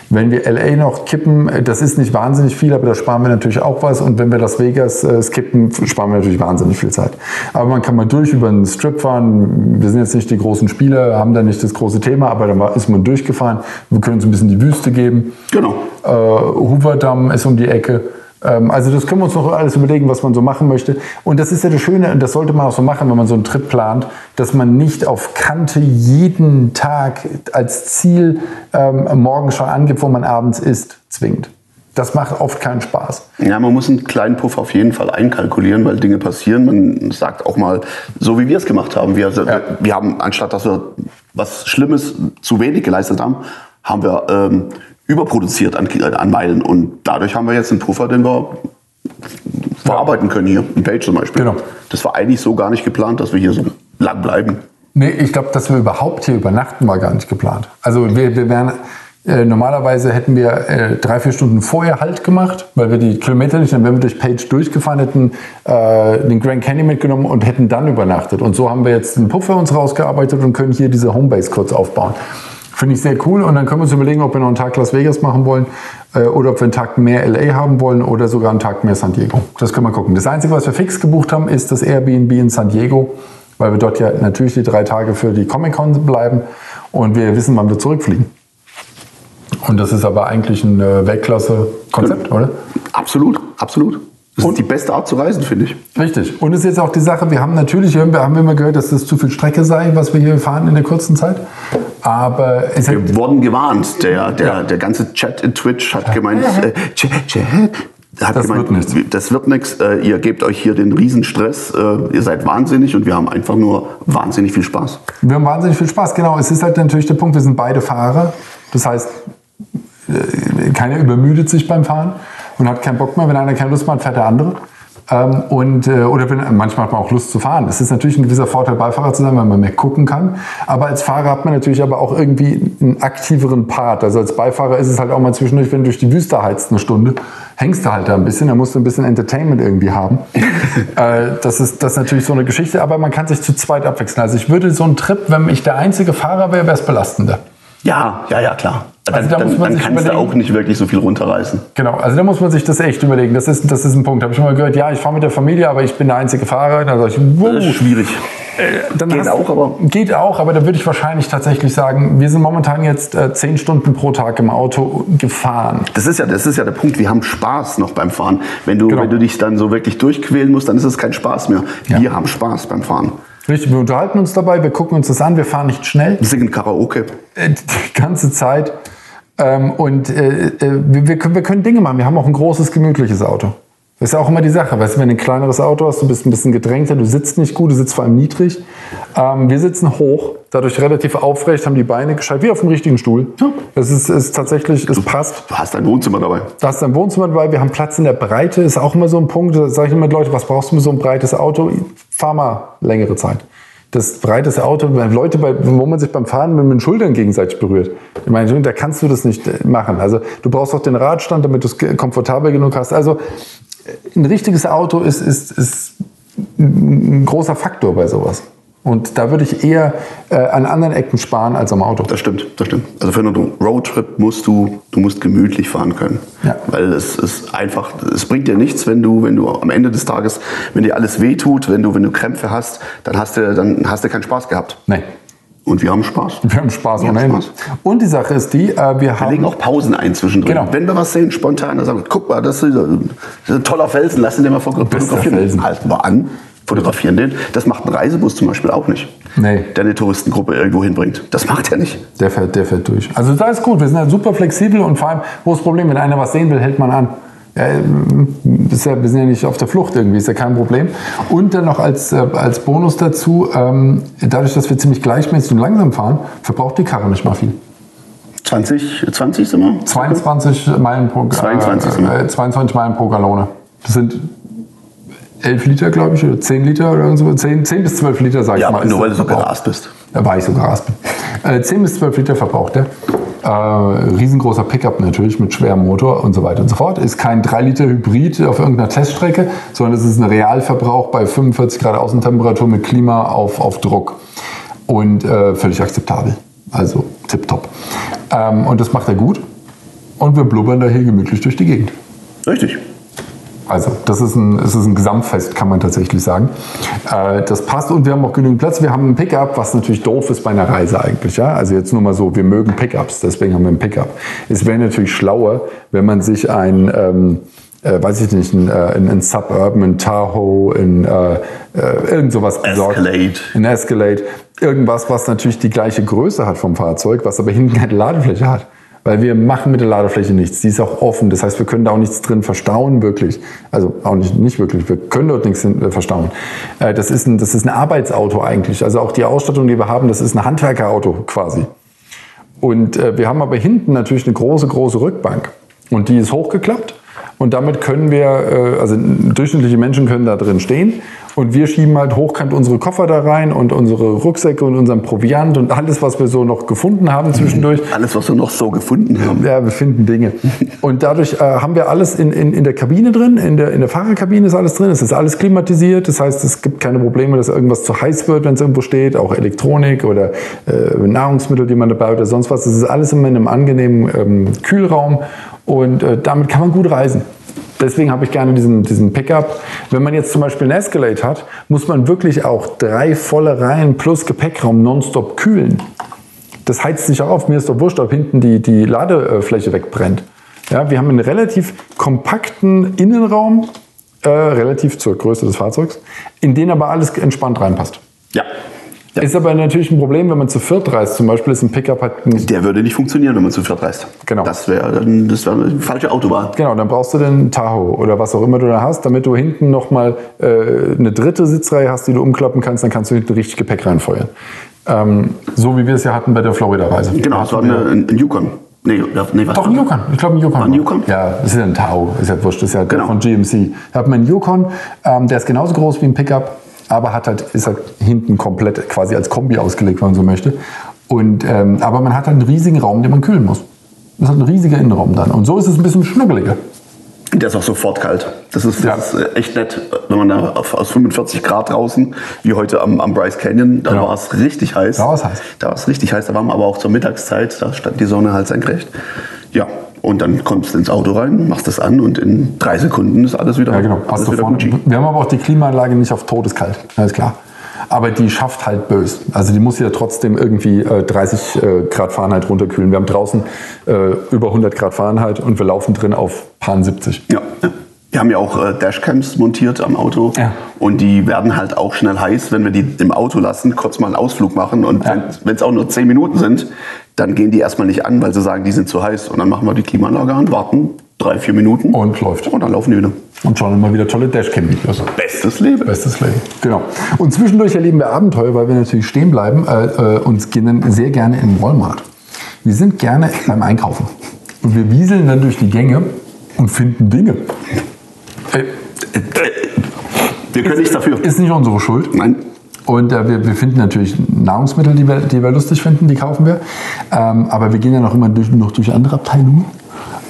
[SPEAKER 2] Wenn wir LA noch kippen, das ist nicht wahnsinnig viel, aber da sparen wir natürlich auch was. Und wenn wir Las Vegas äh, skippen, sparen wir natürlich wahnsinnig viel Zeit. Aber man kann mal durch über einen Strip fahren. Wir sind jetzt nicht die großen Spieler, haben da nicht das große Thema, aber da ist man durchgefahren. Wir können uns ein bisschen die Wüste geben.
[SPEAKER 3] Genau.
[SPEAKER 2] Äh, Hoover-Damm ist um die Ecke. Ähm, also das können wir uns noch alles überlegen, was man so machen möchte. Und das ist ja das Schöne, und das sollte man auch so machen, wenn man so einen Trip plant, dass man nicht auf Kante jeden Tag als Ziel ähm, morgen schon angibt, wo man abends isst, zwingt. Das macht oft keinen Spaß.
[SPEAKER 3] Ja, man muss einen kleinen Puff auf jeden Fall einkalkulieren, weil Dinge passieren. Man sagt auch mal, so wie wir es gemacht haben. Wir, wir haben, anstatt dass wir was Schlimmes zu wenig geleistet haben, haben wir ähm, überproduziert an, an Meilen. Und dadurch haben wir jetzt einen Puffer, den wir verarbeiten können hier, in Page zum Beispiel.
[SPEAKER 2] Genau.
[SPEAKER 3] Das war eigentlich so gar nicht geplant, dass wir hier so lang bleiben.
[SPEAKER 2] Nee, ich glaube, dass wir überhaupt hier übernachten, war gar nicht geplant. Also wir, wir wären, äh, normalerweise hätten wir äh, drei, vier Stunden vorher Halt gemacht, weil wir die Kilometer nicht, dann wären wir durch Page durchgefahren, hätten äh, den Grand Canyon mitgenommen und hätten dann übernachtet. Und so haben wir jetzt einen Puffer uns rausgearbeitet und können hier diese Homebase kurz aufbauen. Finde ich sehr cool und dann können wir uns überlegen, ob wir noch einen Tag Las Vegas machen wollen äh, oder ob wir einen Tag mehr LA haben wollen oder sogar einen Tag mehr San Diego. Das können wir gucken. Das Einzige, was wir fix gebucht haben, ist das Airbnb in San Diego, weil wir dort ja natürlich die drei Tage für die Comic-Con bleiben und wir wissen, wann wir zurückfliegen. Und das ist aber eigentlich ein äh, Weltklasse-Konzept, oder?
[SPEAKER 3] Absolut, absolut. Das ist die beste Art zu reisen, finde ich.
[SPEAKER 2] Richtig. Und es ist jetzt auch die Sache, wir haben natürlich, wir haben immer gehört, dass das zu viel Strecke sei, was wir hier fahren in der kurzen Zeit. Aber es hat,
[SPEAKER 3] Wir wurden gewarnt. Der, der, der ganze Chat in Twitch hat gemeint, äh, Chat, Chat, hat
[SPEAKER 2] Das
[SPEAKER 3] gemeint,
[SPEAKER 2] wird nichts.
[SPEAKER 3] das wird nichts. Äh, ihr gebt euch hier den Riesenstress. Äh, ihr seid wahnsinnig und wir haben einfach nur wahnsinnig viel Spaß.
[SPEAKER 2] wir haben wahnsinnig viel Spaß. Genau, es ist halt natürlich der Punkt, wir sind beide Fahrer. Das heißt, äh, keiner übermüdet sich beim Fahren und hat keinen Bock mehr. Wenn einer keine Lust mehr hat, fährt der andere. Ähm, und, äh, oder wenn, manchmal hat man auch Lust zu fahren. Es ist natürlich ein gewisser Vorteil, Beifahrer zu sein, weil man mehr gucken kann. Aber als Fahrer hat man natürlich aber auch irgendwie einen aktiveren Part. Also als Beifahrer ist es halt auch mal zwischendurch, wenn du durch die Wüste heizt eine Stunde, hängst du halt da ein bisschen, da musst du ein bisschen Entertainment irgendwie haben. äh, das, ist, das ist natürlich so eine Geschichte, aber man kann sich zu zweit abwechseln. Also ich würde so einen Trip, wenn ich der einzige Fahrer wäre, wäre es belastender.
[SPEAKER 3] Ja, ja, ja, klar. Dann,
[SPEAKER 2] Also da muss
[SPEAKER 3] dann,
[SPEAKER 2] man
[SPEAKER 3] dann
[SPEAKER 2] sich
[SPEAKER 3] kannst du auch nicht wirklich so viel runterreißen.
[SPEAKER 2] Genau, also da muss man sich das echt überlegen. Das ist, das ist ein Punkt. Habe ich schon mal gehört, ja, ich fahre mit der Familie, aber ich bin der einzige Fahrer. Dann sage ich, wow,
[SPEAKER 3] Das ist schwierig.
[SPEAKER 2] dann
[SPEAKER 3] Geht
[SPEAKER 2] hast-
[SPEAKER 3] auch, aber-
[SPEAKER 2] Geht auch, aber da würde ich wahrscheinlich tatsächlich sagen, wir sind momentan jetzt äh, zehn Stunden pro Tag im Auto gefahren.
[SPEAKER 3] Das ist ja, das ist ja der Punkt. Wir haben Spaß noch beim Fahren. Wenn du,
[SPEAKER 2] Genau.
[SPEAKER 3] wenn du dich dann so wirklich durchquälen musst, dann ist es kein Spaß mehr.
[SPEAKER 2] Ja.
[SPEAKER 3] Wir haben Spaß beim Fahren.
[SPEAKER 2] Richtig, wir unterhalten uns dabei, wir gucken uns das an, wir fahren nicht schnell.
[SPEAKER 3] Wir singen Karaoke.
[SPEAKER 2] äh, die ganze Zeit. Ähm, und äh, äh, wir, wir, können, wir können Dinge machen. Wir haben auch ein großes, gemütliches Auto. Das ist ja auch immer die Sache. Weißt du, wenn du ein kleineres Auto hast, du bist ein bisschen gedrängter, du sitzt nicht gut, du sitzt vor allem niedrig. Ähm, wir sitzen hoch, dadurch relativ aufrecht, haben die Beine gescheit, wie auf dem richtigen Stuhl. Es ist, ist tatsächlich, es passt.
[SPEAKER 3] Du hast ein Wohnzimmer dabei.
[SPEAKER 2] Da hast du ein Wohnzimmer dabei, wir haben Platz in der Breite, ist auch immer so ein Punkt. Da sage ich immer, Leute, was brauchst du mit so einem breites Auto? Fahr mal längere Zeit. Das breites Auto, Leute, bei, wo man sich beim Fahren mit den Schultern gegenseitig berührt. Ich meine, da kannst du das nicht äh, machen. Also du brauchst auch den Radstand, damit du es komfortabel genug hast. Also äh, ein richtiges Auto ist, ist, ist ein großer Faktor bei sowas. Und da würde ich eher äh, an anderen Ecken sparen als am Auto.
[SPEAKER 3] Das stimmt, das stimmt. Also für einen Roadtrip musst du, du musst gemütlich fahren können.
[SPEAKER 2] Ja.
[SPEAKER 3] Weil es ist einfach, es bringt dir nichts, wenn du, wenn du am Ende des Tages, wenn dir alles wehtut, wenn du, wenn du Krämpfe hast, dann hast du, dann hast du keinen Spaß gehabt.
[SPEAKER 2] Nee.
[SPEAKER 3] Und wir haben Spaß.
[SPEAKER 2] Wir haben Spaß
[SPEAKER 3] Wir haben. Spaß.
[SPEAKER 2] Und die Sache ist die, äh, wir
[SPEAKER 3] Wir
[SPEAKER 2] haben
[SPEAKER 3] legen auch Pausen ein zwischendrin.
[SPEAKER 2] Genau.
[SPEAKER 3] Wenn wir was sehen, spontan, dann sagen wir, guck mal, das ist, ein- toller Felsen, lass ihn den mal fotografieren.
[SPEAKER 2] Felsen.
[SPEAKER 3] Halten wir an, fotografieren den. Das macht ein Reisebus zum Beispiel auch nicht.
[SPEAKER 2] Nee.
[SPEAKER 3] Der eine Touristengruppe irgendwo hinbringt. Das macht er nicht.
[SPEAKER 2] Der fährt, der fährt durch. Also da ist gut. Wir sind halt super flexibel und vor allem, wo das Problem? Wenn einer was sehen will, hält man an. Ja, ähm, ist ja, wir sind ja nicht auf der Flucht irgendwie, ist ja kein Problem. Und dann noch als, äh, als Bonus dazu, ähm, dadurch, dass wir ziemlich gleichmäßig und langsam fahren, verbraucht die Karre nicht mal viel.
[SPEAKER 3] 20, 20 sind wir?
[SPEAKER 2] 22 Meilen pro,
[SPEAKER 3] 22 sind wir.
[SPEAKER 2] äh, 22 Meilen pro Gallone. Das sind 11 Liter, glaube ich, oder 10 Liter oder so. 10, 10 bis 12 Liter, sag
[SPEAKER 3] Ja,
[SPEAKER 2] ich mal. ist
[SPEAKER 3] nur weil du so gerast bist.
[SPEAKER 2] Da war ich sogar Raspen. Äh, 10 bis 12 Liter verbraucht er. Äh, riesengroßer Pickup natürlich mit schwerem Motor und so weiter und so fort. Ist kein 3 Liter Hybrid auf irgendeiner Teststrecke, sondern es ist ein Realverbrauch bei 45 Grad Außentemperatur mit Klima auf, auf Druck. Und äh, völlig akzeptabel. Also tipptopp. Ähm, und das macht er gut. Und wir blubbern da hier gemütlich durch die Gegend.
[SPEAKER 3] Richtig.
[SPEAKER 2] Also, das ist ein, es ist ein Gesamtfest, kann man tatsächlich sagen. Äh, das passt und wir haben auch genügend Platz. Wir haben ein Pickup, was natürlich doof ist bei einer Reise eigentlich. Ja? Also jetzt nur mal so, wir mögen Pickups, deswegen haben wir ein Pickup. Es wäre natürlich schlauer, wenn man sich ein, ähm, äh, weiß ich nicht, ein, äh, ein, ein Suburban, ein Tahoe, ein, äh, äh, irgend sowas besorgt.
[SPEAKER 3] Escalade.
[SPEAKER 2] Ein Escalade. Irgendwas, was natürlich die gleiche Größe hat vom Fahrzeug, was aber hinten keine Ladefläche hat. Weil wir machen mit der Ladefläche nichts. Die ist auch offen. Das heißt, wir können da auch nichts drin verstauen, wirklich. Also auch nicht, nicht wirklich. Wir können dort nichts äh, verstauen. Äh, Das ist, ein, das ist ein Arbeitsauto eigentlich. Also auch die Ausstattung, die wir haben, das ist ein Handwerkerauto quasi. Und äh, wir haben aber hinten natürlich eine große, große Rückbank. Und die ist hochgeklappt. Und damit können wir, also durchschnittliche Menschen können da drin stehen. Und wir schieben halt hochkant unsere Koffer da rein und unsere Rucksäcke und unseren Proviant und alles, was wir so noch gefunden haben zwischendurch.
[SPEAKER 3] Alles, was wir noch so gefunden haben.
[SPEAKER 2] Ja, wir finden Dinge. Und dadurch äh, haben wir alles in, in, in der Kabine drin, in der, in der Fahrerkabine ist alles drin, es ist alles klimatisiert, das heißt, es gibt keine Probleme, dass irgendwas zu heiß wird, wenn es irgendwo steht, auch Elektronik oder äh, Nahrungsmittel, die man dabei hat oder sonst was. Das ist alles immer in einem angenehmen ähm, Kühlraum und äh, damit kann man gut reisen. Deswegen habe ich gerne diesen, diesen Pickup. Wenn man jetzt zum Beispiel einen Escalade hat, muss man wirklich auch drei volle Reihen plus Gepäckraum nonstop kühlen. das heizt sich auch auf. Mir ist doch wurscht, ob hinten die, die Ladefläche wegbrennt. Ja, wir haben einen relativ kompakten Innenraum, äh, relativ zur Größe des Fahrzeugs, in den aber alles entspannt reinpasst.
[SPEAKER 3] Ja. Ja.
[SPEAKER 2] Ist aber natürlich ein Problem, wenn man zu viert reist. Zum Beispiel ist ein Pickup halt ein
[SPEAKER 3] Der würde nicht funktionieren, wenn man zu viert reist.
[SPEAKER 2] Genau.
[SPEAKER 3] Das wäre das wäre eine falsche Autobahn.
[SPEAKER 2] Genau, dann brauchst du den Tahoe oder was auch immer du da hast, damit du hinten nochmal äh, eine dritte Sitzreihe hast, die du umklappen kannst, dann kannst du hinten richtig Gepäck reinfeuern. Ähm, so wie wir es ja hatten bei der Florida-Reise.
[SPEAKER 3] Genau, das war eine, ein, ein Yukon. Nee, nee, was
[SPEAKER 2] Doch, ein Yukon. Ich glaube, ein Yukon.
[SPEAKER 3] Ein Yukon?
[SPEAKER 2] Ja, das ist ja ein Tau. Ist ja wurscht. Das ist ja
[SPEAKER 3] Genau.
[SPEAKER 2] von GMC. Da hat man einen Yukon, ähm, der ist genauso groß wie ein Pickup, aber hat halt, ist halt hinten komplett quasi als Kombi ausgelegt, wenn man so möchte. Und, ähm, aber man hat halt einen riesigen Raum, den man kühlen muss. Das hat ein riesiger Innenraum dann. Und so ist es ein bisschen schnuggeliger.
[SPEAKER 3] Der ist auch sofort kalt. Das ist,
[SPEAKER 2] Ja.
[SPEAKER 3] das ist äh, echt nett, wenn man da auf, aus 45 Grad draußen, wie heute am, am Bryce Canyon, da
[SPEAKER 2] Genau.
[SPEAKER 3] war es richtig heiß.
[SPEAKER 2] Da war es heiß.
[SPEAKER 3] Da war es richtig heiß. Da waren wir aber auch zur Mittagszeit, da stand die Sonne halt senkrecht. Ja, und dann kommst du ins Auto rein, machst das an und in drei Sekunden ist alles wieder,
[SPEAKER 2] Ja, genau. du
[SPEAKER 3] wieder. Gucci.
[SPEAKER 2] Wir haben aber auch die Klimaanlage nicht auf todeskalt. Alles klar. Aber die schafft halt bös. Also die muss ja trotzdem irgendwie äh, 30 äh, Grad Fahrenheit runterkühlen. Wir haben draußen äh, über 100 Grad Fahrenheit und wir laufen drin auf Pan 70.
[SPEAKER 3] Ja, ja. Wir haben ja auch äh, Dashcams montiert am Auto
[SPEAKER 2] Ja.
[SPEAKER 3] und die werden halt auch schnell heiß, wenn wir die im Auto lassen, kurz mal einen Ausflug machen und
[SPEAKER 2] Ja.
[SPEAKER 3] wenn es auch nur 10 Minuten sind, dann gehen die erstmal nicht an, weil sie sagen, die sind zu heiß und dann machen wir die Klimaanlage an, warten drei, vier Minuten
[SPEAKER 2] Und läuft.
[SPEAKER 3] und dann laufen die wieder.
[SPEAKER 2] Und schauen immer wieder tolle Dashcam-Videos.
[SPEAKER 3] Bestes Leben.
[SPEAKER 2] Bestes Leben. Genau. Und zwischendurch erleben wir Abenteuer, weil wir natürlich stehen bleiben äh, äh, und gehen dann sehr gerne in Walmart. Wir sind gerne beim Einkaufen. Und wir wieseln dann durch die Gänge und finden Dinge. Äh,
[SPEAKER 3] Wir können nichts dafür.
[SPEAKER 2] ist nicht unsere Schuld.
[SPEAKER 3] Nein.
[SPEAKER 2] Und äh, wir, wir finden natürlich Nahrungsmittel, die wir, die wir lustig finden, die kaufen wir. Ähm, aber wir gehen ja noch immer durch, noch durch andere Abteilungen.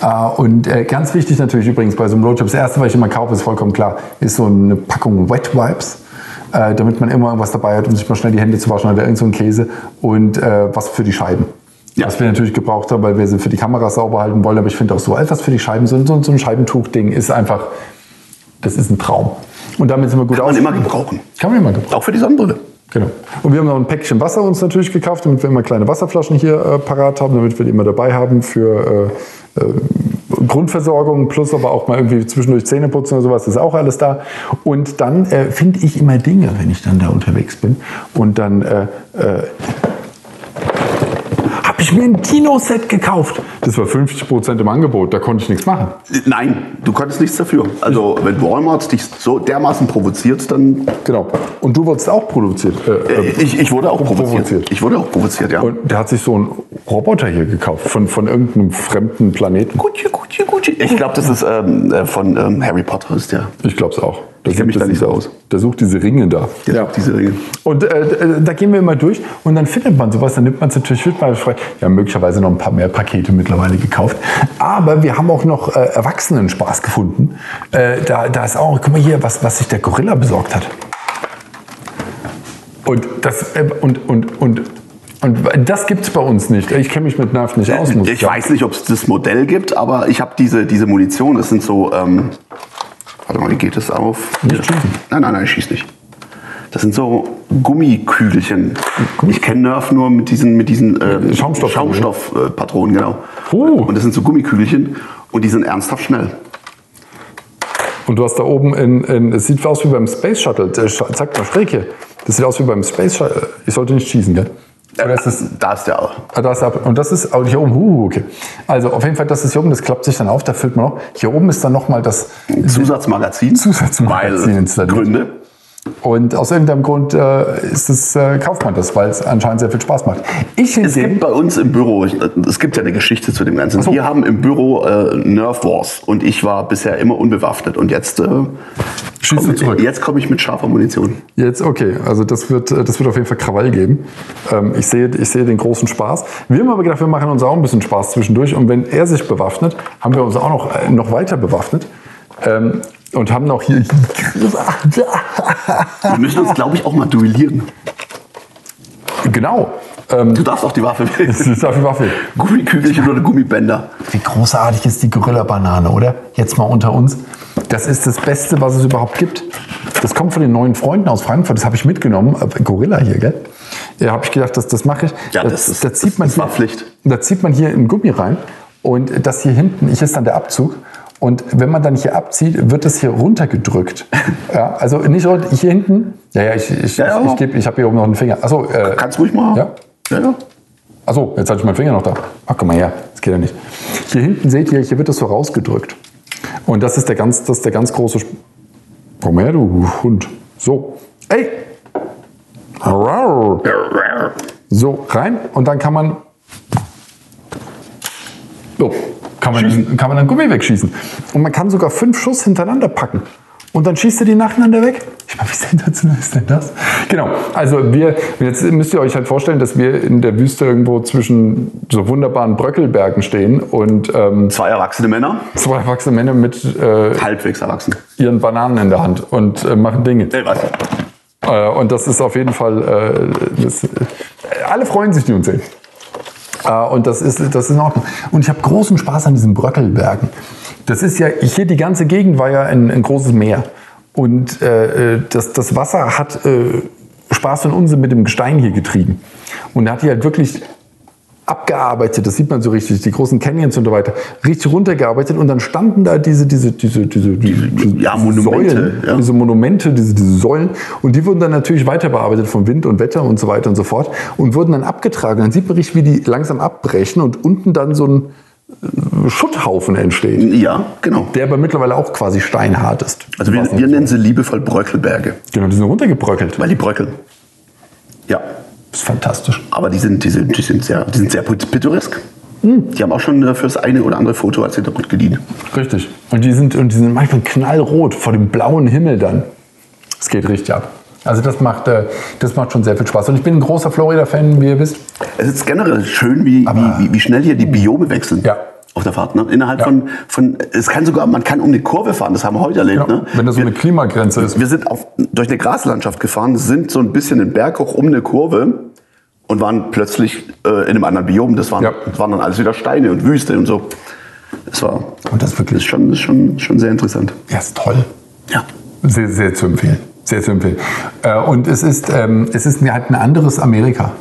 [SPEAKER 2] Äh, und äh, ganz wichtig natürlich übrigens bei so einem Roadtrip, das erste, was ich immer kaufe, ist vollkommen klar, ist so eine Packung Wet Wipes. Äh, damit man immer irgendwas dabei hat, um sich mal schnell die Hände zu waschen oder irgend so ein Käse. Und äh, was für die Scheiben.
[SPEAKER 3] Ja.
[SPEAKER 2] Was wir natürlich gebraucht haben, weil wir sie für die Kamera sauber halten wollen. Aber ich finde auch so etwas für die Scheiben, so, so, so ein Scheibentuch-Ding ist einfach, das ist ein Traum. Und damit sind wir gut
[SPEAKER 3] Kann man immer gebrauchen.
[SPEAKER 2] Kann man immer gebrauchen.
[SPEAKER 3] Auch für die Sonnenbrille.
[SPEAKER 2] Genau. Und wir haben noch ein Päckchen Wasser uns natürlich gekauft, damit wir immer kleine Wasserflaschen hier äh, parat haben, damit wir die immer dabei haben für äh, äh, Grundversorgung, plus aber auch mal irgendwie zwischendurch Zähne putzen oder sowas, ist auch alles da. Und dann äh, finde ich immer Dinge, wenn ich dann da unterwegs bin. Und dann äh, äh, habe ich mir ein Kinoset gekauft. Das war 50% im Angebot, da konnte ich nichts machen.
[SPEAKER 3] Nein, du konntest nichts dafür. Also wenn Walmart dich so dermaßen provoziert, dann
[SPEAKER 2] Genau. Und du wurdest auch produziert. Äh, äh,
[SPEAKER 3] ich, ich wurde auch provoziert.
[SPEAKER 2] provoziert.
[SPEAKER 3] Ich wurde auch provoziert, ja.
[SPEAKER 2] Und der hat sich so einen Roboter hier gekauft von, von irgendeinem fremden Planeten.
[SPEAKER 3] Gucci, Gucci, Gucci. Ich glaube, das ist ähm, äh, von ähm, Harry Potter ist der.
[SPEAKER 2] Ich glaube es auch.
[SPEAKER 3] Ich kenn mich da nicht so aus.
[SPEAKER 2] Der sucht diese Ringe da.
[SPEAKER 3] Der sucht diese Ringe.
[SPEAKER 2] Und äh, äh, da gehen wir immer durch und dann findet man sowas, dann nimmt man es natürlich mit. Wir haben möglicherweise noch ein paar mehr Pakete mittlerweile gekauft. Aber wir haben auch noch äh, Erwachsenen-Spaß gefunden. Äh, da, da ist auch, guck mal hier, was, was sich der Gorilla besorgt hat. Und das, äh, und, und, und, und das gibt es bei uns nicht. Ich kenne mich mit Nerv nicht aus.
[SPEAKER 3] Ich
[SPEAKER 2] sagen.
[SPEAKER 3] weiß nicht, ob es das Modell gibt, aber ich habe diese, diese Munition. Das sind so. Ähm, warte mal, wie geht das auf?
[SPEAKER 2] Nicht schießen.
[SPEAKER 3] Nein, nein, nein, ich schieß nicht. Das sind so Gummikügelchen. Ich kenne Nerf nur mit diesen, mit diesen ähm,
[SPEAKER 2] Schaumstoffpatronen.
[SPEAKER 3] Schaumstoffpatronen, genau.
[SPEAKER 2] Oh.
[SPEAKER 3] Und das sind so Gummikügelchen und die sind ernsthaft schnell.
[SPEAKER 2] Und du hast da oben in, in es sieht aus wie beim Space Shuttle. Äh, Zeig mal schräg hier. Das sieht aus wie beim Space Shuttle. Ich sollte nicht schießen, gell? Oder ist das,
[SPEAKER 3] Da ist der auch.
[SPEAKER 2] ah, und das ist oh, hier oben. Uh, okay. Also auf jeden Fall, das ist hier oben. Das klappt sich dann auf. Da füllt man noch. Hier oben ist dann noch mal das
[SPEAKER 3] Zusatzmagazin.
[SPEAKER 2] Zusatzmagazin installiert.
[SPEAKER 3] Gründe.
[SPEAKER 2] Und aus irgendeinem Grund äh, ist es, äh, kauft man das, weil es anscheinend sehr viel Spaß macht. Ich
[SPEAKER 3] Es gibt bei uns im Büro, ich- es gibt ja eine Geschichte zu dem Ganzen.
[SPEAKER 2] so.
[SPEAKER 3] Wir haben im Büro äh, Nerf Wars und ich war bisher immer unbewaffnet und jetzt,
[SPEAKER 2] Schießt du
[SPEAKER 3] komm-
[SPEAKER 2] zurück?
[SPEAKER 3] jetzt komme ich mit scharfer Munition.
[SPEAKER 2] Jetzt, okay, also das wird, äh, das wird auf jeden Fall Krawall geben. Ähm, ich, sehe, ich sehe den großen Spaß. Wir haben aber gedacht, wir machen uns auch ein bisschen Spaß zwischendurch. Und wenn er sich bewaffnet, haben wir uns auch noch, äh, noch weiter bewaffnet. Ähm, und haben noch hier.
[SPEAKER 3] Wir müssen uns, glaube ich, auch mal duellieren.
[SPEAKER 2] genau. Ähm,
[SPEAKER 3] Du darfst auch die Waffe
[SPEAKER 2] das
[SPEAKER 3] wählen.
[SPEAKER 2] ist auf die Waffe.
[SPEAKER 3] Gummikügelchen oder Gummibänder.
[SPEAKER 2] Wie großartig ist die Gorilla-Banane, oder? Jetzt mal unter uns. Das ist das Beste, was es überhaupt gibt. Das kommt von den neuen Freunden aus Frankfurt. Das habe ich mitgenommen. Äh, Gorilla hier, gell? Ja, habe ich gedacht, das, das mache ich.
[SPEAKER 3] Ja,
[SPEAKER 2] da,
[SPEAKER 3] das ist-
[SPEAKER 2] da zieht man
[SPEAKER 3] das war
[SPEAKER 2] hier,
[SPEAKER 3] Pflicht.
[SPEAKER 2] Da zieht man hier ein Gummi rein und das hier hinten, ich ist dann der Abzug. Und wenn man dann hier abzieht, wird das hier runtergedrückt. ja, also nicht runter, hier hinten. Ja, ja, ich, ich,
[SPEAKER 3] Ja, ja.
[SPEAKER 2] ich, geb- ich habe hier oben noch einen Finger. Achso, äh,
[SPEAKER 3] Kannst ruhig mal.
[SPEAKER 2] Ja.
[SPEAKER 3] Ja, ja.
[SPEAKER 2] Achso, jetzt hatte ich meinen Finger noch da. Ach, guck mal her, das geht ja nicht. Hier hinten seht ihr, hier wird das so rausgedrückt. Und das ist der ganz, das ist der ganz große. Sp Komm her, du Hund. So. Ey! So, rein und dann kann man. So, kann man, kann man dann Gummi wegschießen. Und man kann sogar fünf Schuss hintereinander packen. Und dann schießt er die nacheinander weg. Ich meine, wie sensationell ist denn das? Genau. Also wir, jetzt müsst ihr euch halt vorstellen, dass wir in der Wüste irgendwo zwischen so wunderbaren Bröckelbergen stehen und ähm,
[SPEAKER 3] Zwei erwachsene Männer,
[SPEAKER 2] zwei erwachsene Männer mit äh,
[SPEAKER 3] halbwegs erwachsen.
[SPEAKER 2] ihren Bananen in der Hand und äh, machen Dinge.
[SPEAKER 3] Nee, was?
[SPEAKER 2] Äh, und das ist auf jeden Fall, äh, das, äh, alle freuen sich, die uns sehen. Äh, und das ist, das ist in Ordnung. Und ich habe großen Spaß an diesen Bröckelbergen. Das ist ja, hier die ganze Gegend war ja ein, ein großes Meer. Und äh, äh, das, das Wasser hat äh, Spaß und Unsinn mit dem Gestein hier getrieben. Und er hat die halt wirklich abgearbeitet, das sieht man so richtig, die großen Canyons und so weiter, richtig runtergearbeitet und dann standen da diese, diese, diese, diese, diese, diese
[SPEAKER 3] ja, Monumente,
[SPEAKER 2] Säulen,
[SPEAKER 3] ja.
[SPEAKER 2] diese Monumente, diese, diese Säulen und die wurden dann natürlich weiter bearbeitet vom Wind und Wetter und so weiter und so fort und wurden dann abgetragen. Dann sieht man richtig, wie die langsam abbrechen und unten dann so ein Schutthaufen entsteht,
[SPEAKER 3] Ja, genau.
[SPEAKER 2] der aber mittlerweile auch quasi steinhart ist.
[SPEAKER 3] Also wir, wir nennen sie liebevoll Bröckelberge,
[SPEAKER 2] Genau, die sind runtergebröckelt.
[SPEAKER 3] weil die bröckeln. Ja,
[SPEAKER 2] Das ist fantastisch.
[SPEAKER 3] aber die sind, die sind, die sind sehr, die sind sehr pittoresk. Die haben auch schon äh, fürs eine oder andere Foto als Hintergrund gedient.
[SPEAKER 2] Richtig. Und die sind, und die sind manchmal knallrot vor dem blauen Himmel dann. Es geht richtig ab. Also das macht, äh, das macht schon sehr viel Spaß. Und ich bin ein großer Florida-Fan, wie ihr wisst.
[SPEAKER 3] Es ist generell schön, wie, wie, wie, schnell hier die Biome wechseln.
[SPEAKER 2] Ja.
[SPEAKER 3] Auf der Fahrt, ne? Innerhalb
[SPEAKER 2] Ja.
[SPEAKER 3] von, von, es kann sogar, man kann um eine Kurve fahren, das haben wir heute erlebt,
[SPEAKER 2] Ja,
[SPEAKER 3] ne?
[SPEAKER 2] wenn das so eine Klimagrenze ist.
[SPEAKER 3] Wir sind auf, durch eine Graslandschaft gefahren, sind so ein bisschen den Berg hoch um eine Kurve und waren plötzlich äh, in einem anderen Biom. Das waren,
[SPEAKER 2] Ja.
[SPEAKER 3] das waren dann alles wieder Steine und Wüste und so. Das war,
[SPEAKER 2] Und das wirklich,
[SPEAKER 3] ist schon, ist schon, schon sehr interessant.
[SPEAKER 2] ja, ist toll.
[SPEAKER 3] Ja.
[SPEAKER 2] Sehr, sehr zu empfehlen. Sehr zu empfehlen. Äh, und es ist, ähm, es ist halt ein anderes Amerika.